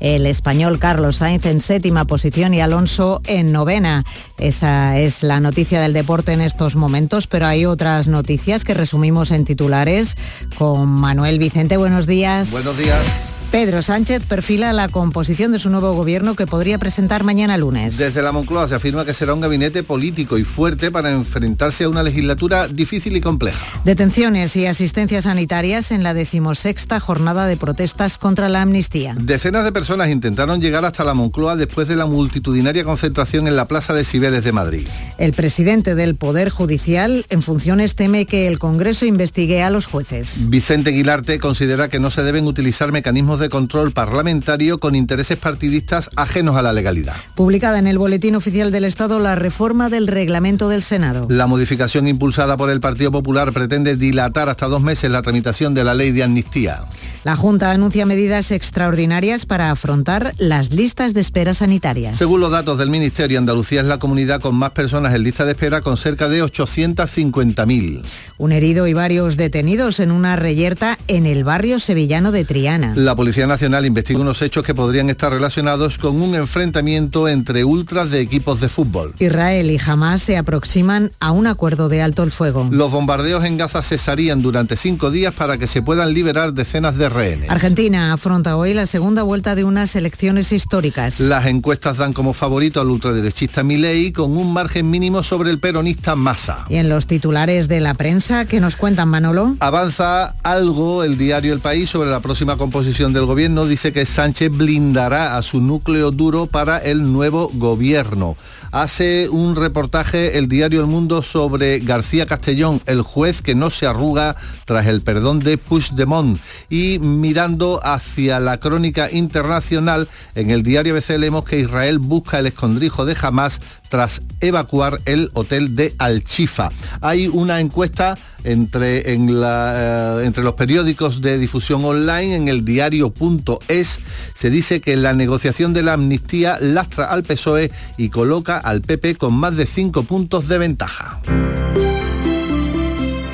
Speaker 1: el español Carlos Sainz en séptima posición y Alonso en novena. Esa es la noticia del deporte en estos momentos, pero hay otras noticias que resumimos en titulares con Manuel Vicente. Buenos días.
Speaker 30: Buenos días.
Speaker 1: Pedro Sánchez perfila la composición de su nuevo gobierno que podría presentar mañana lunes.
Speaker 30: Desde la Moncloa se afirma que será un gabinete político y fuerte para enfrentarse a una legislatura difícil y compleja.
Speaker 1: Detenciones y asistencias sanitarias en la decimosexta jornada de protestas contra la amnistía.
Speaker 30: Decenas de personas intentaron llegar hasta la Moncloa después de la multitudinaria concentración en la Plaza de Cibeles de Madrid.
Speaker 1: El presidente del Poder Judicial en funciones teme que el Congreso investigue a los jueces.
Speaker 30: Vicente Guilarte considera que no se deben utilizar mecanismos de control parlamentario con intereses partidistas ajenos a la legalidad.
Speaker 1: Publicada en el Boletín Oficial del Estado la reforma del reglamento del Senado.
Speaker 30: La modificación impulsada por el Partido Popular pretende dilatar hasta dos meses la tramitación de la ley de amnistía.
Speaker 1: La Junta anuncia medidas extraordinarias para afrontar las listas de espera sanitarias.
Speaker 30: Según los datos del Ministerio, Andalucía es la comunidad con más personas en lista de espera con cerca de 850.000.
Speaker 1: Un herido y varios detenidos en una reyerta en el barrio sevillano de Triana.
Speaker 30: La Policía Nacional investiga unos hechos que podrían estar relacionados con un enfrentamiento entre ultras de equipos de fútbol.
Speaker 1: Israel y Hamas se aproximan a un acuerdo de alto el fuego.
Speaker 30: Los bombardeos en Gaza cesarían durante cinco días para que se puedan liberar decenas de rehenes.
Speaker 1: Argentina afronta hoy la segunda vuelta de unas elecciones históricas.
Speaker 30: Las encuestas dan como favorito al ultraderechista Milei con un margen mínimo sobre el peronista Massa.
Speaker 1: Y en los titulares de la prensa, ¿qué nos cuentan Manolo?
Speaker 30: Avanza algo el diario El País sobre la próxima composición de del gobierno dice que Sánchez blindará a su núcleo duro para el nuevo gobierno. Hace un reportaje el diario El Mundo sobre García Castellón, el juez que no se arruga tras el perdón de Puigdemont. Y mirando hacia la crónica internacional, en el diario ABC leemos que Israel busca el escondrijo de Hamas tras evacuar el hotel de Al-Chifa. Hay una encuesta entre, eh, entre los periódicos de difusión online, en el diario.es, se dice que la negociación de la amnistía lastra al PSOE y coloca al PP con más de cinco puntos de ventaja.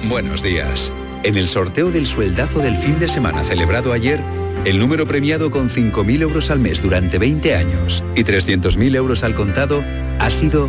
Speaker 39: Buenos días. En el sorteo del sueldazo del fin de semana celebrado ayer, el número premiado con 5.000 euros al mes durante 20 años y 300.000 euros al contado ha sido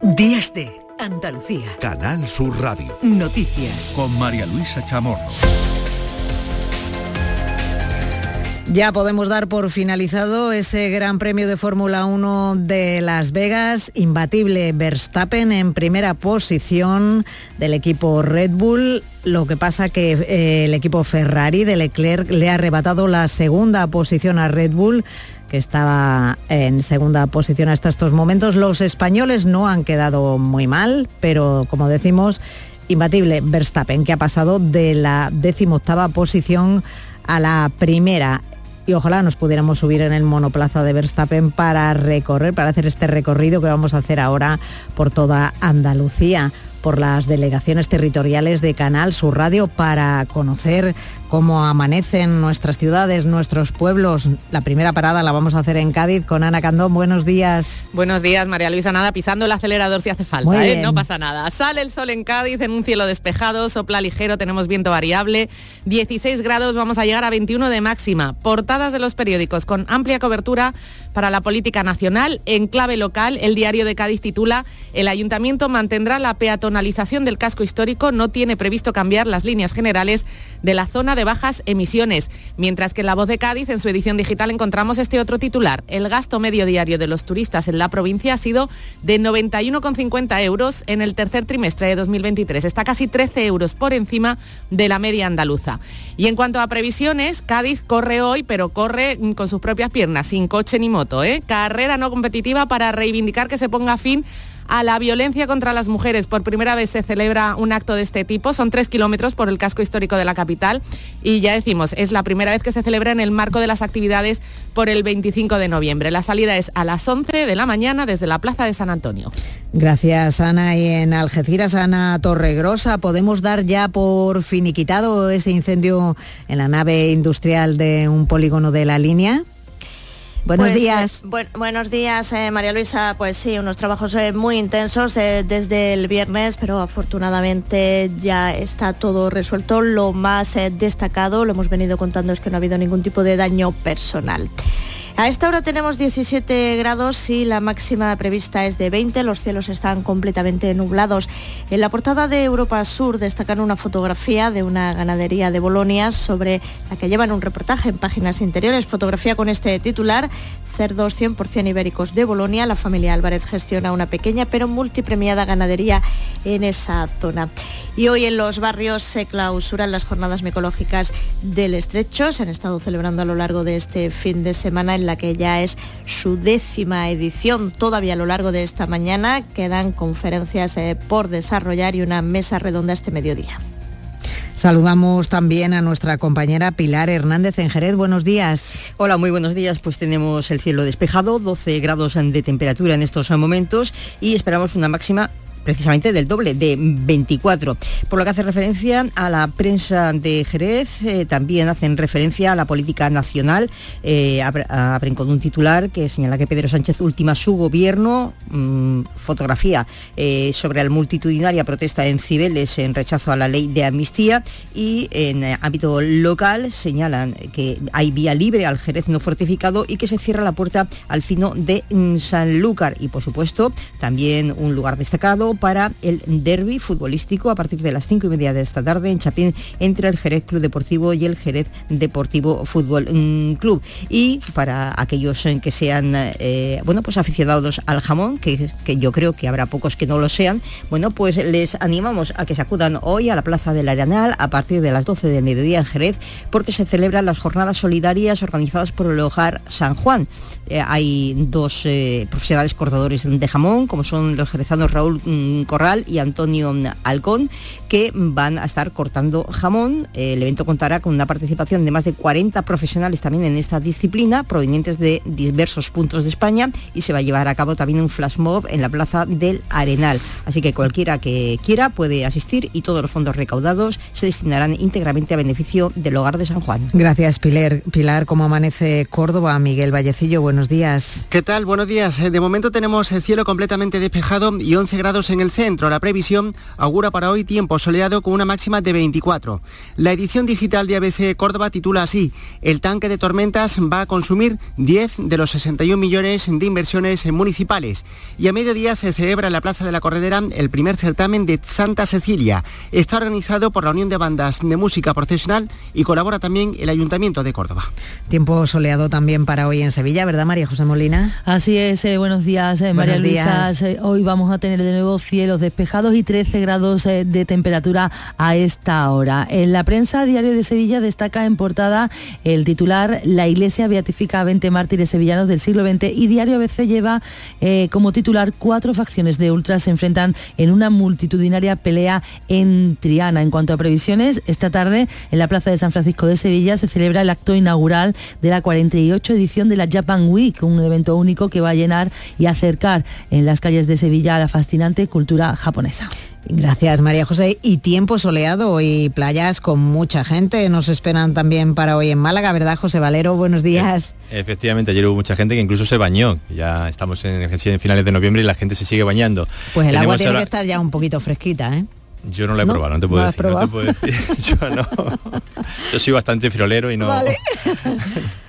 Speaker 2: Días de Andalucía.
Speaker 3: Canal Sur Radio.
Speaker 2: Noticias.
Speaker 3: Con María Luisa Chamorro.
Speaker 1: Ya podemos dar por finalizado ese Gran Premio de Fórmula 1 de Las Vegas, imbatible Verstappen en primera posición del equipo Red Bull. Lo que pasa que eh, el equipo Ferrari de Leclerc le ha arrebatado la segunda posición a Red Bull que estaba en segunda posición hasta estos momentos. Los españoles no han quedado muy mal, pero como decimos, imbatible Verstappen, que ha pasado de la decimoctava posición a la primera y ojalá nos pudiéramos subir en el monoplaza de Verstappen para recorrer, para hacer este recorrido que vamos a hacer ahora por toda Andalucía por las delegaciones territoriales de Canal Sur Radio para conocer cómo amanecen nuestras ciudades, nuestros pueblos. La primera parada la vamos a hacer en Cádiz con Ana Candón. Buenos días.
Speaker 40: Buenos días, María Luisa. Nada, pisando el acelerador si hace falta, ¿eh? no pasa nada. Sale el sol en Cádiz en un cielo despejado, sopla ligero, tenemos viento variable, 16 grados, vamos a llegar a 21 de máxima. Portadas de los periódicos con amplia cobertura para la política nacional. En clave local, el diario de Cádiz titula El ayuntamiento mantendrá la peatonalización del casco histórico, no tiene previsto cambiar las líneas generales de la zona de bajas emisiones. Mientras que en La Voz de Cádiz, en su edición digital, encontramos este otro titular. El gasto medio diario de los turistas en la provincia ha sido de 91,50 euros en el tercer trimestre de 2023. Está casi 13 euros por encima de la media andaluza. Y en cuanto a previsiones, Cádiz corre hoy, pero corre con sus propias piernas, sin coche ni moto. ¿eh? Carrera no competitiva para reivindicar que se ponga fin a la violencia contra las mujeres. Por primera vez se celebra un acto de este tipo. Son tres kilómetros por el casco histórico de la capital y ya decimos, es la primera vez que se celebra en el marco de las actividades por el 25 de noviembre. La salida es a las 11 de la mañana desde la Plaza de San Antonio.
Speaker 1: Gracias, Ana. Y en Algeciras, Ana Torregrosa, ¿podemos dar ya por finiquitado ese incendio en la nave industrial de un polígono de la línea? Buenos
Speaker 41: Pues,
Speaker 1: días.
Speaker 41: eh, buen- buenos días, eh, María Luisa. Pues sí, unos trabajos eh, muy intensos desde el viernes, pero afortunadamente ya está todo resuelto. Lo más destacado, lo hemos venido contando, es que no ha habido ningún tipo de daño personal. A esta hora tenemos 17 grados y la máxima prevista es de 20. Los cielos están completamente nublados. En la portada de Europa Sur destacan una fotografía de una ganadería de Bolonia sobre la que llevan un reportaje en páginas interiores. Fotografía con este titular, cerdos 100% ibéricos de Bolonia. La familia Álvarez gestiona una pequeña pero multipremiada ganadería en esa zona. Y hoy en los barrios se clausuran las jornadas micológicas del Estrecho. Se han estado celebrando a lo largo de este fin de semana en la que ya es su décima edición. Todavía a lo largo de esta mañana quedan conferencias eh, por desarrollar y una mesa redonda este mediodía.
Speaker 1: Saludamos también a nuestra compañera Pilar Hernández en Jerez. Buenos días.
Speaker 42: Hola, muy buenos días. Pues tenemos el cielo despejado, 12 grados de temperatura en estos momentos y esperamos una máxima precisamente del doble, de 24. Por lo que hace referencia a la prensa de Jerez, eh, también hacen referencia a la política nacional. Eh, abren con un titular que señala que Pedro Sánchez ultima su gobierno, mm, fotografía eh, sobre la multitudinaria protesta en Cibeles en rechazo a la ley de amnistía y en ámbito local señalan que hay vía libre al Jerez no fortificado y que se cierra la puerta al fino de Sanlúcar y por supuesto también un lugar destacado para el derby futbolístico a partir de las cinco y media de esta tarde en Chapín entre el Jerez Club Deportivo y el Jerez Deportivo Fútbol mm, Club. Y para aquellos que sean eh, bueno, pues aficionados al jamón, que, que, yo creo que habrá pocos que no lo sean, bueno, pues les animamos a que se acudan hoy a la Plaza del Arenal a partir de las 12 del mediodía en Jerez, porque se celebran las jornadas solidarias organizadas por el Hogar San Juan. Eh, hay dos eh, profesionales cortadores de jamón, como son los jerezanos Raúl mm, Corral y Antonio Alcón, que van a estar cortando jamón. El evento contará con una participación de más de 40 profesionales también en esta disciplina, provenientes de diversos puntos de España, y se va a llevar a cabo también un flash mob en la Plaza del Arenal. Así que cualquiera que quiera puede asistir y todos los fondos recaudados se destinarán íntegramente a beneficio del hogar de San Juan.
Speaker 1: Gracias, Pilar. Pilar, ¿cómo amanece Córdoba? Miguel Vallecillo, buenos días.
Speaker 43: ¿Qué tal? Buenos días. De momento tenemos el cielo completamente despejado y 11 grados en el centro. La previsión augura para hoy soleado con una máxima de 24. La edición digital de ABC Córdoba titula así, el tanque de tormentas va a consumir 10 de los 61 millones de inversiones municipales. Y a mediodía se celebra en la Plaza de la Corredera el primer certamen de Santa Cecilia. Está organizado por la Unión de Bandas de Música Profesional y colabora también el Ayuntamiento de Córdoba.
Speaker 1: Tiempo soleado también para hoy en Sevilla, ¿verdad María José Molina?
Speaker 44: Así es, eh, buenos días eh, María Luisa. Eh, hoy vamos a tener de nuevo cielos despejados y 13 grados eh, de temperatura a esta hora. En la prensa Diario de Sevilla destaca en portada el titular La Iglesia beatifica a 20 mártires sevillanos del siglo XX y Diario ABC lleva eh, como titular cuatro facciones de ultras se enfrentan en una multitudinaria pelea en Triana. En cuanto a previsiones, esta tarde en la Plaza de San Francisco de Sevilla se celebra el acto inaugural de la 48 edición de la Japan Week, un evento único que va a llenar y acercar en las calles de Sevilla a la fascinante cultura japonesa.
Speaker 1: Gracias María José. Y tiempo soleado y playas con mucha gente. Nos esperan también para hoy en Málaga, ¿verdad José Valero? Buenos días.
Speaker 45: Efectivamente, ayer hubo mucha gente que incluso se bañó. Ya estamos en, finales de noviembre y la gente se sigue bañando.
Speaker 1: Pues el agua tiene que estar ya un poquito fresquita, ¿eh?
Speaker 45: Yo no la he probado, no te puedo decir. No te puedo decir. Yo no. Yo soy bastante friolero y no. Vale.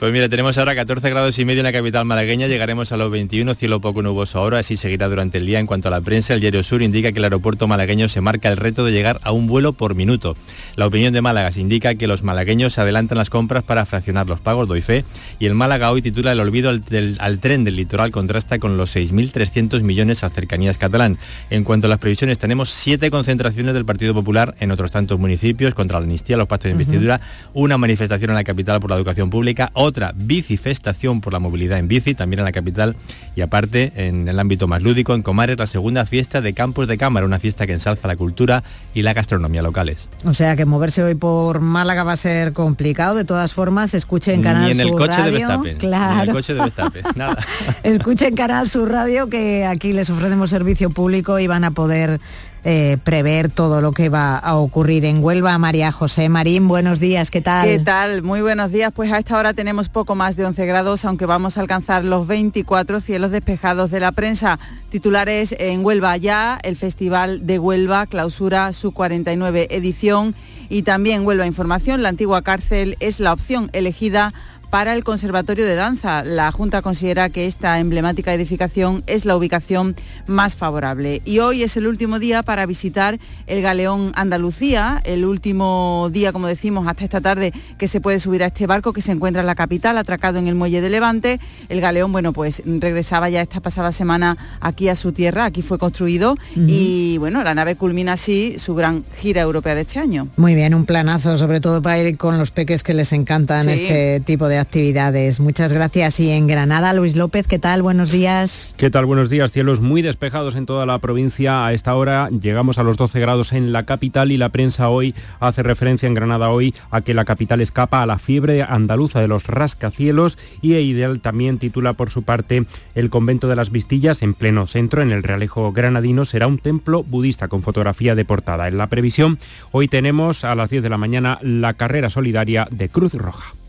Speaker 45: Pues mira, tenemos ahora 14 grados y medio en la capital malagueña, llegaremos a los 21, cielo poco nuboso ahora, así seguirá durante el día. En cuanto a la prensa, el diario Sur indica que el aeropuerto malagueño se marca el reto de llegar a un vuelo por minuto. La opinión de Málaga indica que los malagueños se adelantan las compras para fraccionar los pagos, doy fe, y el Málaga hoy titula el olvido al, al tren del litoral contrasta con los 6.300 millones a cercanías catalán. En cuanto a las previsiones, tenemos siete concentraciones del Partido Popular en otros tantos municipios contra la amnistía, los pactos de investidura, una manifestación en la capital por la educación pública, otra bicifestación por la movilidad en bici, también en la capital y aparte en el ámbito más lúdico, en Comares, la segunda fiesta de Campos de Cámara, una fiesta que ensalza la cultura y la gastronomía locales.
Speaker 1: O sea que moverse hoy por Málaga va a ser complicado, de todas formas, escuche en Canal
Speaker 45: Ni en el coche
Speaker 1: de
Speaker 45: Verstappen.
Speaker 1: Claro.
Speaker 45: en el coche de Verstappen, nada.
Speaker 1: escuche en Canal Sur Radio que aquí les ofrecemos servicio público y van a poder eh, prever todo lo que va a ocurrir en Huelva. María José Marín, buenos días, ¿qué tal?
Speaker 46: ¿Qué tal? Muy buenos días. Pues a esta hora tenemos poco más de 11 grados, aunque vamos a alcanzar los 24 cielos despejados de la prensa. Titulares en Huelva ya, el Festival de Huelva clausura su 49 edición y también Huelva Información, la antigua cárcel es la opción elegida para el Conservatorio de Danza. La Junta considera que esta emblemática edificación es la ubicación más favorable. Y hoy es el último día para visitar el Galeón Andalucía, el último día, como decimos, hasta esta tarde que se puede subir a este barco que se encuentra en la capital, atracado en el muelle de Levante. El Galeón, bueno, pues regresaba ya esta pasada semana aquí a su tierra, aquí fue construido y bueno, la nave culmina así su gran gira europea de este año.
Speaker 1: Muy bien, un planazo, sobre todo para ir con los peques que les encantan este tipo de actividades. Muchas gracias. Y en Granada, Luis López, ¿qué tal? Buenos días.
Speaker 47: ¿Qué tal? Buenos días. Cielos muy despejados en toda la provincia. A esta hora llegamos a los 12 grados en la capital y la prensa hoy hace referencia en Granada hoy a que la capital escapa a la fiebre andaluza de los rascacielos y Ideal también titula por su parte el convento de las Vistillas en pleno centro en el Realejo granadino será un templo budista con fotografía de portada. En la previsión hoy tenemos a las 10 de la mañana la carrera solidaria de Cruz Roja.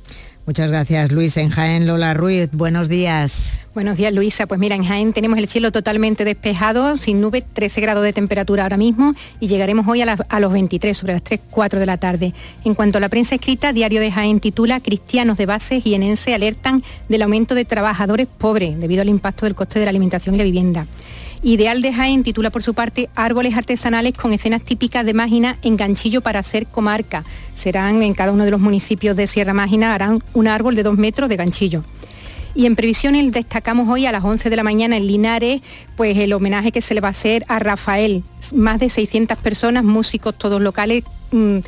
Speaker 1: Muchas gracias, Luis. En Jaén, Lola Ruiz, buenos días.
Speaker 48: Buenos días, Luisa. Pues mira, en Jaén tenemos el cielo totalmente despejado, sin nubes, 13 grados de temperatura ahora mismo y llegaremos hoy a, a, los 23, sobre las 3, 4 de la tarde. En cuanto a la prensa escrita, Diario de Jaén titula Cristianos de base jienense alertan del aumento de trabajadores pobres debido al impacto del coste de la alimentación y la vivienda. Ideal de Jaén titula por su parte Árboles artesanales con escenas típicas de Mágina en Ganchillo para hacer comarca. Serán en cada uno de los municipios de Sierra Mágina, harán un árbol de dos metros de ganchillo. Y en previsiones destacamos hoy a las 11 de la mañana en Linares, pues el homenaje que se le va a hacer a Rafael. Más de 600 personas, músicos todos locales, mm,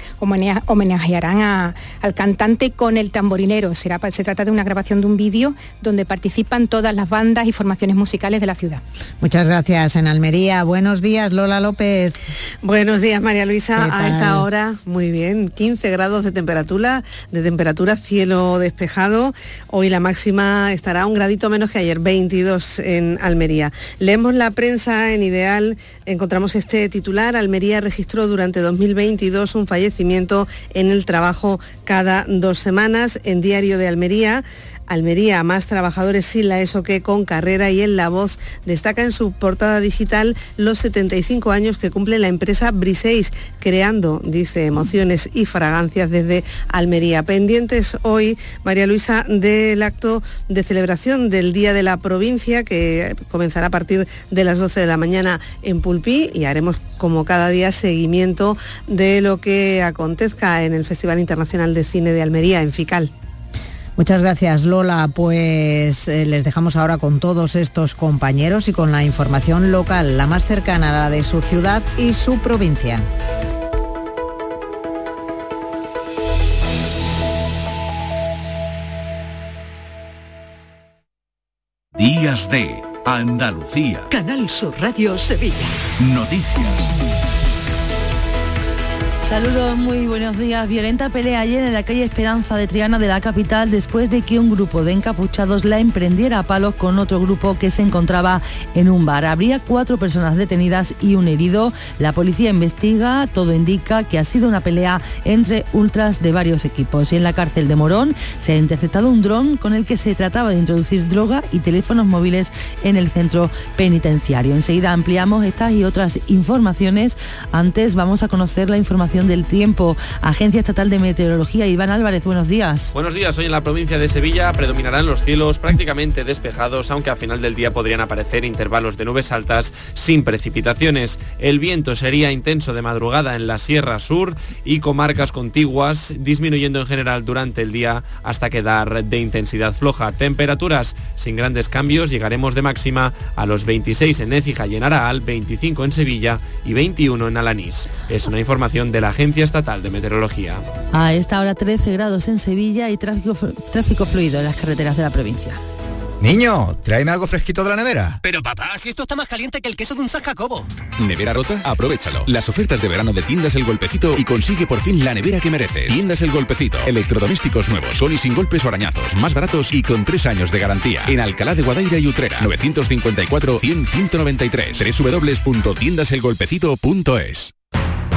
Speaker 48: homenajearán al cantante con el tamborinero. Será, se trata de una grabación de un vídeo donde participan todas las bandas y formaciones musicales de la ciudad.
Speaker 1: Muchas gracias en Almería. Buenos días, Lola López.
Speaker 49: Buenos días, María Luisa. A esta hora, muy bien, 15 grados de temperatura, de temperatura, cielo despejado. Hoy la máxima estará un gradito menos que ayer, 22 en Almería. Leemos la prensa en Ideal, encontramos este titular. Almería registró durante 2022 un fallecimiento en el trabajo cada dos semanas. En Diario de Almería, Almería, más trabajadores sin la ESO que con carrera y en La Voz destaca en su portada digital los 75 años que cumple la empresa Briseis, creando, dice, emociones y fragancias desde Almería. Pendientes hoy, María Luisa, del acto de celebración del Día de la Provincia que comenzará a partir de las 12 de la mañana en Pulpí y haremos como cada día seguimiento de lo que acontezca en el Festival Internacional de Cine de Almería en Fical.
Speaker 1: Muchas gracias Lola, pues eh, les dejamos ahora con todos estos compañeros y con la información local, la más cercana a la de su ciudad y su provincia.
Speaker 3: Días de Andalucía.
Speaker 2: Canal Sur Radio Sevilla.
Speaker 3: Noticias.
Speaker 44: Saludos, muy buenos días. Violenta pelea ayer en la calle Esperanza de Triana de la capital después de que un grupo de encapuchados la emprendiera a palos con otro grupo que se encontraba en un bar. Habría cuatro personas detenidas y un herido. La policía investiga, todo indica que ha sido una pelea entre ultras de varios equipos. Y en la cárcel de Morón se ha interceptado un dron con el que se trataba de introducir droga y teléfonos móviles en el centro penitenciario. Enseguida ampliamos estas y otras informaciones. Antes vamos a conocer la información del tiempo. Agencia Estatal de Meteorología, Iván Álvarez, buenos días.
Speaker 50: Buenos días, hoy en la provincia de Sevilla predominarán los cielos prácticamente despejados, aunque a final del día podrían aparecer intervalos de nubes altas sin precipitaciones. El viento sería intenso de madrugada en la Sierra Sur y comarcas contiguas, disminuyendo en general durante el día hasta quedar de intensidad floja. Temperaturas sin grandes cambios, llegaremos de máxima a los 26 en Écija y en Araal, 25 en Sevilla y 21 en Alanís. Es una información de la Agencia Estatal de Meteorología.
Speaker 44: A esta hora 13 grados en Sevilla y tráfico, tráfico fluido en las carreteras de la provincia.
Speaker 51: Niño, tráeme algo fresquito de la nevera.
Speaker 52: Pero papá, si esto está más caliente que el queso de un San Jacobo.
Speaker 39: ¿Nevera rota? Aprovechalo. Las ofertas de verano de Tiendas El Golpecito y consigue por fin la nevera que mereces. Tiendas El Golpecito. Electrodomésticos nuevos, son y sin golpes o arañazos, más baratos y con tres años de garantía. En Alcalá de Guadaira y Utrera. 954-100-193. www.tiendaselgolpecito.es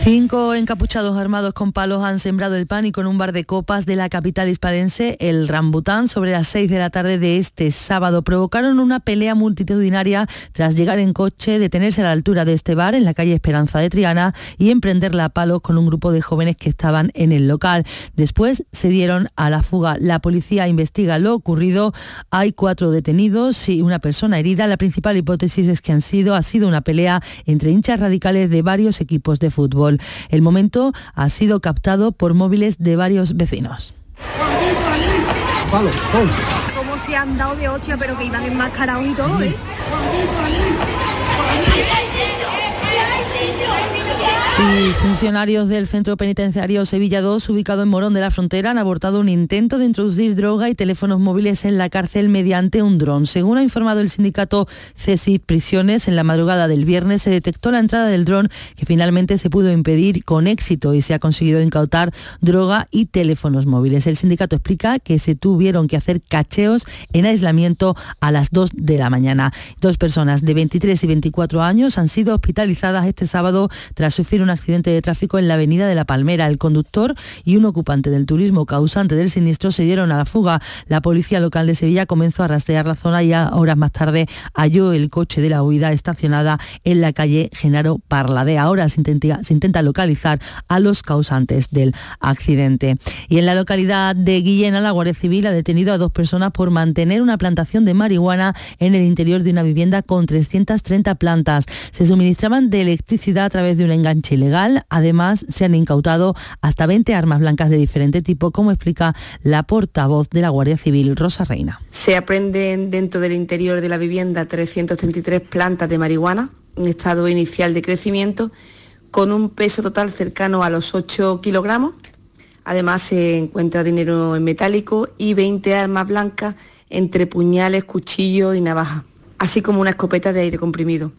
Speaker 44: Cinco encapuchados armados con palos han sembrado el pánico en un bar de copas de la capital hispalense, el Rambután, sobre las seis de la tarde de este sábado. Provocaron una pelea multitudinaria tras llegar en coche, detenerse a la altura de este bar en la calle Esperanza de Triana y emprenderla a palos con un grupo de jóvenes que estaban en el local. Después se dieron a la fuga. La policía investiga lo ocurrido. Hay cuatro detenidos y una persona herida. La principal hipótesis es que han sido, ha sido una pelea entre hinchas radicales de varios equipos de fútbol. El momento ha sido captado por móviles de varios vecinos.
Speaker 53: Como se han dado de hostia, pero que iban enmascarados y todo, ¿eh?
Speaker 44: Funcionarios del Centro Penitenciario Sevilla II, ubicado en Morón de la Frontera, han abortado un intento de introducir droga y teléfonos móviles en la cárcel mediante un dron. Según ha informado el sindicato CESI Prisiones, en la madrugada del viernes se detectó la entrada del dron que finalmente se pudo impedir con éxito y se ha conseguido incautar droga y teléfonos móviles. El sindicato explica que se tuvieron que hacer cacheos en aislamiento a las 2 de la mañana. Dos personas de 23 y 24 años han sido hospitalizadas este sábado tras sufrir un accidente de tráfico en la avenida de La Palmera. El conductor y un ocupante del turismo causante del siniestro se dieron a la fuga. La policía local de Sevilla comenzó a rastrear la zona y a horas más tarde halló el coche de la huida estacionada en la calle Genaro Parladea. Ahora se intenta, se intenta localizar a los causantes del accidente. Y en la localidad de Guillena, la Guardia Civil ha detenido a dos personas por mantener una plantación de marihuana en el interior de una vivienda con 330 plantas. Se suministraban de electricidad a través de un enganche ilegal. Además, se han incautado hasta 20 armas blancas de diferente tipo, como explica la portavoz de la Guardia Civil, Rosa Reina.
Speaker 54: Se aprenden dentro del interior de la vivienda 333 plantas de marihuana en estado inicial de crecimiento, con un peso total cercano a los 8 kilogramos. Además, se encuentra dinero en metálico y 20 armas blancas entre puñales, cuchillos y navajas, así como una escopeta de aire comprimido.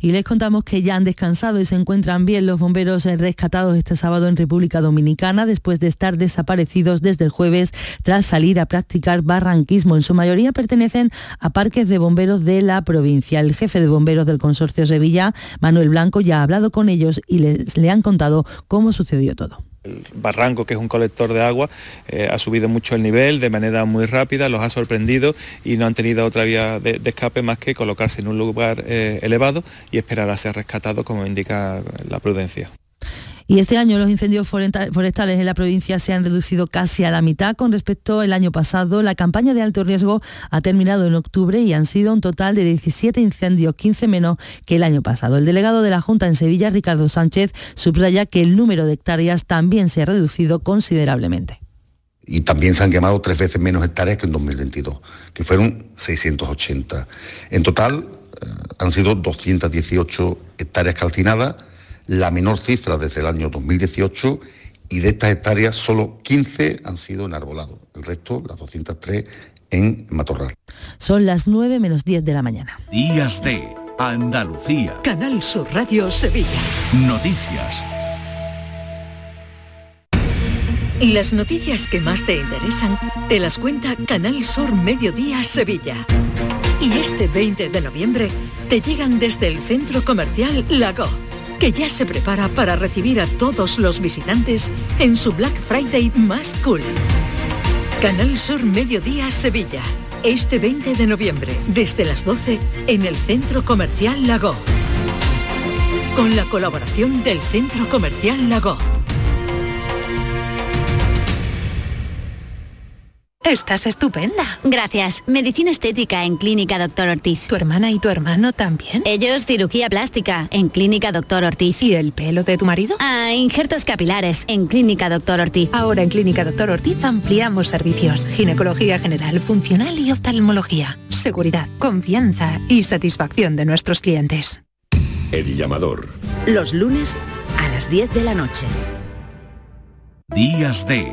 Speaker 44: Y les contamos que ya han descansado y se encuentran bien los bomberos rescatados este sábado en República Dominicana después de estar desaparecidos desde el jueves tras salir a practicar barranquismo. En su mayoría pertenecen a parques de bomberos de la provincia. El jefe de bomberos del Consorcio Sevilla, Manuel Blanco, ya ha hablado con ellos y les, le han contado cómo sucedió todo.
Speaker 55: El barranco, que es un colector de agua, eh, ha subido mucho el nivel de manera muy rápida, los ha sorprendido y no han tenido otra vía de, escape más que colocarse en un lugar eh, elevado y esperar a ser rescatados como indica la prudencia.
Speaker 44: Y este año los incendios forestales en la provincia se han reducido casi a la mitad con respecto al año pasado. La campaña de alto riesgo ha terminado en octubre y han sido un total de 17 incendios, 15 menos que el año pasado. El delegado de la Junta en Sevilla, Ricardo Sánchez, subraya que el número de hectáreas también se ha reducido considerablemente
Speaker 56: y también se han quemado tres veces menos hectáreas que en 2022, que fueron 680. En total eh, han sido 218 hectáreas calcinadas la menor cifra desde el año 2018 y de estas hectáreas solo 15 han sido en arbolado, el resto, las 203, en matorral.
Speaker 44: Son las 9 menos 10 de la mañana.
Speaker 3: Días de Andalucía.
Speaker 2: Canal Sur Radio Sevilla.
Speaker 3: Noticias.
Speaker 2: Las noticias que más te interesan te las cuenta Canal Sur Mediodía Sevilla. Y este 20 de noviembre te llegan desde el Centro Comercial Lago que ya se prepara para recibir a todos los visitantes en su Black Friday más cool. Canal Sur Mediodía Sevilla, este 20 de noviembre, desde las 12, en el Centro Comercial Lago. Con la colaboración del Centro Comercial Lago.
Speaker 57: Estás estupenda.
Speaker 58: Gracias. Medicina estética en Clínica Doctor Ortiz.
Speaker 57: ¿Tu hermana y tu hermano también?
Speaker 58: Ellos cirugía plástica en Clínica Doctor Ortiz.
Speaker 57: ¿Y el pelo de tu marido?
Speaker 58: Ah, injertos capilares en Clínica Doctor Ortiz.
Speaker 57: Ahora en Clínica Doctor Ortiz ampliamos servicios. Ginecología general, funcional y oftalmología. Seguridad, confianza y satisfacción de nuestros clientes.
Speaker 59: El llamador.
Speaker 57: Los lunes a las 10 de la noche.
Speaker 3: Días de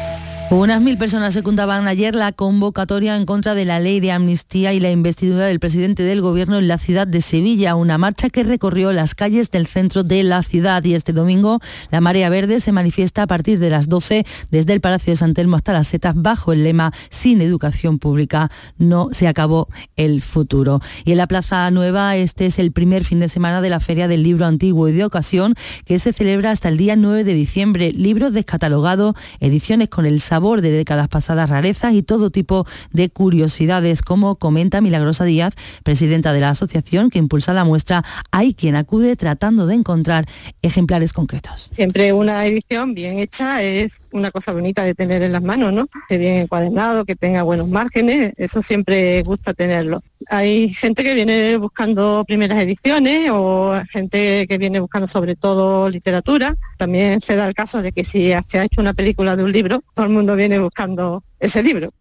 Speaker 44: Unas mil personas secundaban ayer la convocatoria en contra de la ley de amnistía y la investidura del presidente del gobierno en la ciudad de Sevilla, una marcha que recorrió las calles del centro de la ciudad y este domingo la marea verde se manifiesta a partir de las 12 desde el Palacio de San Telmo hasta las Setas bajo el lema Sin educación pública no se acabó el futuro. Y en la Plaza Nueva este es el primer fin de semana de la Feria del Libro Antiguo y de Ocasión que se celebra hasta el día 9 de diciembre. Libros descatalogados, ediciones con el sabor de décadas pasadas, rarezas y todo tipo de curiosidades, como comenta Milagrosa Díaz, presidenta de la asociación que impulsa la muestra. Hay quien acude tratando de encontrar ejemplares concretos.
Speaker 60: Siempre una edición bien hecha es una cosa bonita de tener en las manos, ¿no? Que bien encuadernado, que tenga buenos márgenes, eso siempre gusta tenerlo. Hay gente que viene buscando primeras ediciones o gente que viene buscando sobre todo literatura. También se da el caso de que si se ha hecho una película de un libro, todo el mundo viene buscando ese libro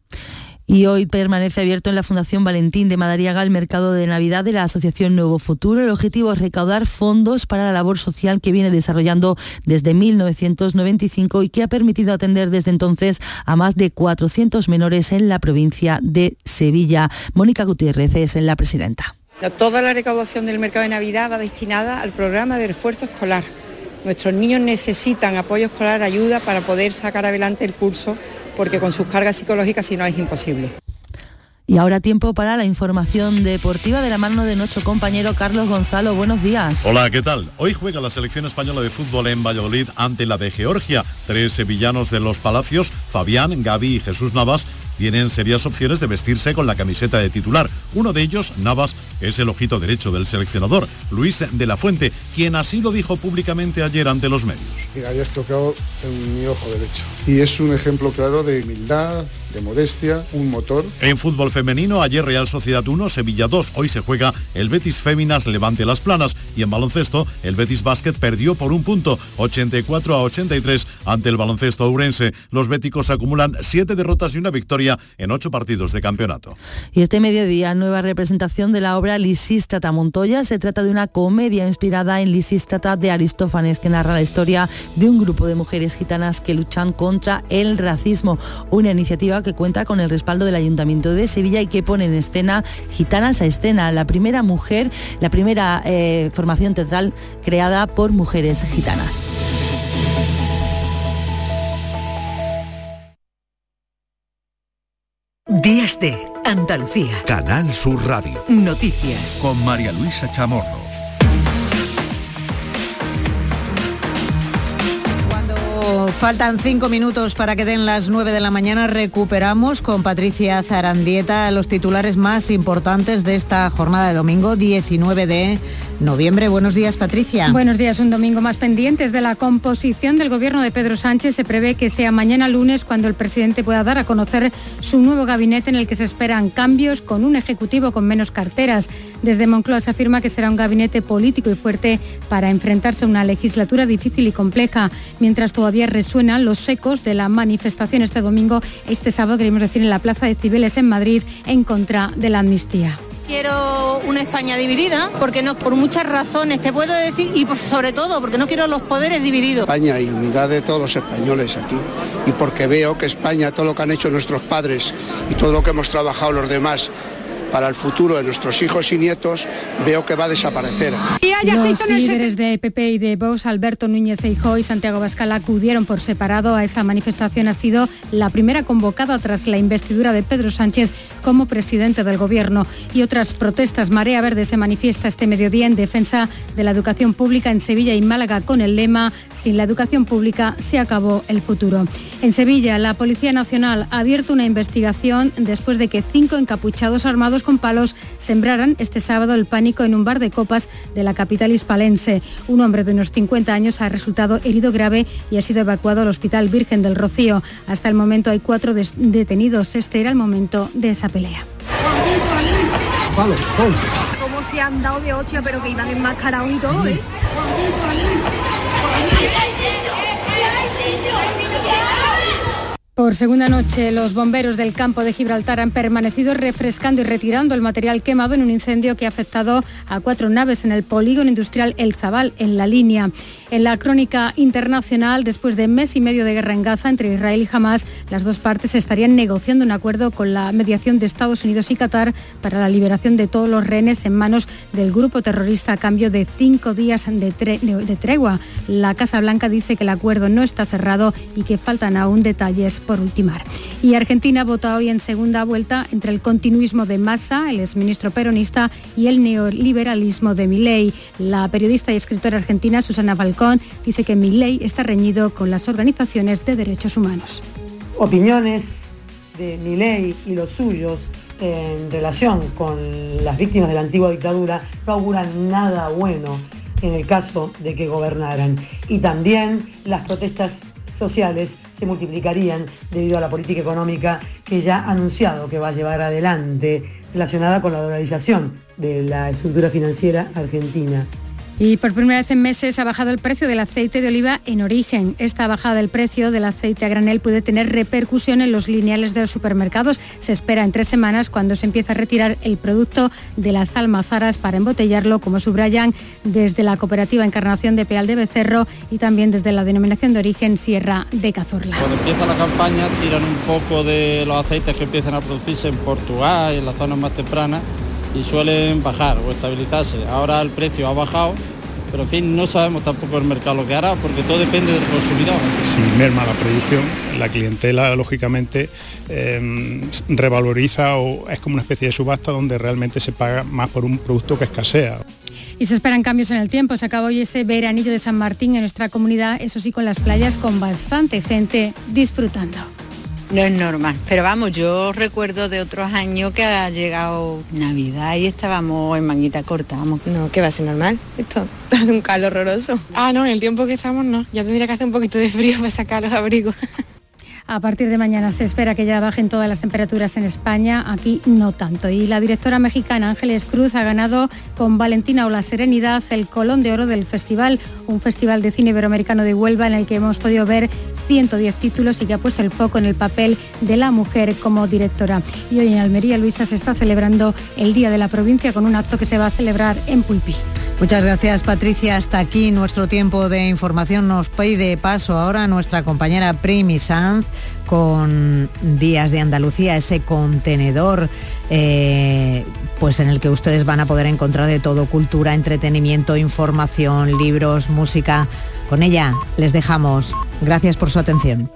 Speaker 44: y hoy permanece abierto en la Fundación Valentín de Madariaga el mercado de Navidad de la Asociación Nuevo Futuro. El objetivo es recaudar fondos para la labor social que viene desarrollando desde 1995 y que ha permitido atender desde entonces a más de 400 menores en la provincia de Sevilla. Mónica Gutiérrez es la presidenta.
Speaker 61: Toda la recaudación del mercado de Navidad va destinada al programa de refuerzo escolar. Nuestros niños necesitan apoyo escolar, ayuda para poder sacar adelante el curso porque con sus cargas psicológicas si no es imposible.
Speaker 44: Y ahora tiempo para la información deportiva de la mano de nuestro compañero Carlos Gonzalo. Buenos días.
Speaker 34: Hola, ¿qué tal? Hoy juega la selección española de fútbol en Valladolid ante la de Georgia. Tres sevillanos de los Palacios, Fabián, Gaby y Jesús Navas, tienen serias opciones de vestirse con la camiseta de titular. Uno de ellos, Navas, es el ojito derecho del seleccionador, Luis de la Fuente, quien así lo dijo públicamente ayer ante los medios.
Speaker 43: Mira, hayas tocado en mi ojo derecho. Y es un ejemplo claro de humildad, de modestia, un motor.
Speaker 34: En fútbol femenino, ayer Real Sociedad 1, Sevilla 2. Hoy se juega el Betis Féminas Levante Las Planas. Y en baloncesto, el Betis Basket perdió por un punto, 84 a 83 ante el baloncesto urense. Los béticos acumulan siete derrotas y una victoria en ocho partidos de campeonato.
Speaker 44: Y este mediodía, nueva representación de la obra Lisístrata Montoya. Se trata de una comedia inspirada en Lisístrata de Aristófanes, que narra la historia de un grupo de mujeres gitanas que luchan contra el racismo. Una iniciativa que cuenta con el respaldo del Ayuntamiento de Sevilla y que pone en escena Gitanas a Escena, la primera mujer, la primera eh, formación teatral creada por mujeres gitanas.
Speaker 2: Días de Andalucía.
Speaker 3: Canal Sur Radio.
Speaker 2: Noticias.
Speaker 3: Con María Luisa Chamorro.
Speaker 1: Faltan cinco minutos para que den las nueve de la mañana. Recuperamos con Patricia Zarandieta los titulares más importantes de esta jornada de domingo 19 de noviembre. Buenos días, Patricia.
Speaker 15: Buenos días. Un domingo más pendientes de la composición del gobierno de Pedro Sánchez. Se prevé que sea mañana lunes cuando el presidente pueda dar a conocer su nuevo gabinete en el que se esperan cambios con un ejecutivo con menos carteras. Desde Moncloa se afirma que será un gabinete político y fuerte para enfrentarse a una legislatura difícil y compleja, mientras todavía resuenan los ecos de la manifestación este domingo, este sábado, queremos decir, en la Plaza de Cibeles en Madrid, en contra de la amnistía
Speaker 4: quiero una España dividida, porque no, por muchas razones, te puedo decir, y sobre todo porque no quiero los poderes divididos.
Speaker 62: España y unidad de todos los españoles aquí, y porque veo que España, todo lo que han hecho nuestros padres y todo lo que hemos trabajado los demás, para el futuro de nuestros hijos y nietos, veo que va a desaparecer.
Speaker 15: Los líderes de PP y de Vox, Alberto Núñez Feijóo y Santiago Bascal, acudieron por separado a esa manifestación. Ha sido la primera convocada tras la investidura de Pedro Sánchez como presidente del Gobierno. Y otras protestas. Marea Verde se manifiesta este mediodía en defensa de la educación pública en Sevilla y Málaga con el lema Sin la educación pública se acabó el futuro. En Sevilla, la Policía Nacional ha abierto una investigación después de que cinco encapuchados armados con palos sembraran este sábado el pánico en un bar de copas de la capital hispalense. Un hombre de unos 50 años ha resultado herido grave y ha sido evacuado al Hospital Virgen del Rocío. Hasta el momento hay cuatro detenidos. Este era el momento de esa pelea.
Speaker 53: Como se han dado de hostia, pero que iban enmascarados ¿eh?
Speaker 15: Por segunda noche, los bomberos del campo de Gibraltar han permanecido refrescando y retirando el material quemado en un incendio que ha afectado a cuatro naves en el polígono industrial El Zabal, en la línea. En la crónica internacional, después de mes y medio de guerra en Gaza entre Israel y Hamas, las dos partes estarían negociando un acuerdo con la mediación de Estados Unidos y Qatar para la liberación de todos los rehenes en manos del grupo terrorista a cambio de cinco días de, de tregua. La Casa Blanca dice que el acuerdo no está cerrado y que faltan aún detalles por ultimar. Y Argentina vota hoy en segunda vuelta entre el continuismo de Massa, el exministro peronista, y el neoliberalismo de Milei. La periodista y escritora argentina Susana Falcón dice que Milei está reñido con las organizaciones de derechos humanos.
Speaker 29: Opiniones de Milei y los suyos en relación con las víctimas de la antigua dictadura no auguran nada bueno en el caso de que gobernaran. Y también las protestas sociales se multiplicarían debido a la política económica que ya ha anunciado que va a llevar adelante relacionada con la dolarización de la estructura financiera argentina.
Speaker 15: Y por primera vez en meses ha bajado el precio del aceite de oliva en origen. Esta bajada del precio del aceite a granel puede tener repercusión en los lineales de los supermercados. Se espera en tres semanas cuando se empiece a retirar el producto de las almazaras para embotellarlo, como subrayan desde la cooperativa Encarnación de Peal de Becerro y también desde la denominación de origen Sierra de Cazorla.
Speaker 63: Cuando empieza la campaña tiran un poco de los aceites que empiezan a producirse en Portugal y en las zonas más tempranas y suelen bajar o estabilizarse. Ahora el precio ha bajado, pero en fin, no sabemos tampoco el mercado lo que hará porque todo depende del consumidor.
Speaker 43: Si merma la producción, la clientela lógicamente em, revaloriza o es como una especie de subasta donde realmente se paga más por un producto que escasea.
Speaker 15: Y se esperan cambios en el tiempo. Se acabó hoy ese veranillo de San Martín en nuestra comunidad, eso sí, con las playas con bastante gente disfrutando.
Speaker 64: No es normal, pero vamos, yo recuerdo de otros años que ha llegado Navidad y estábamos en manguita corta, vamos.
Speaker 61: No, que va a ser normal, esto hace un calor horroroso.
Speaker 17: Ah, no, en el tiempo que estamos no, ya tendría que hacer un poquito de frío para sacar los abrigos.
Speaker 15: A partir de mañana se espera que ya bajen todas las temperaturas en España, aquí no tanto. Y la directora mexicana Ángeles Cruz ha ganado con Valentina o la Serenidad el Colón de Oro del festival, un festival de cine iberoamericano de Huelva en el que hemos podido ver 110 títulos y que ha puesto el foco en el papel de la mujer como directora. Y hoy en Almería, Luisa, se está celebrando el Día de la Provincia con un acto que se va a celebrar en Pulpí.
Speaker 1: Muchas gracias Patricia. Hasta aquí nuestro tiempo de información. Nos pide paso ahora nuestra compañera Primi Sanz con Días de Andalucía, ese contenedor eh, pues en el que ustedes van a poder encontrar de todo, cultura, entretenimiento, información, libros, música. Con ella les dejamos. Gracias por su atención.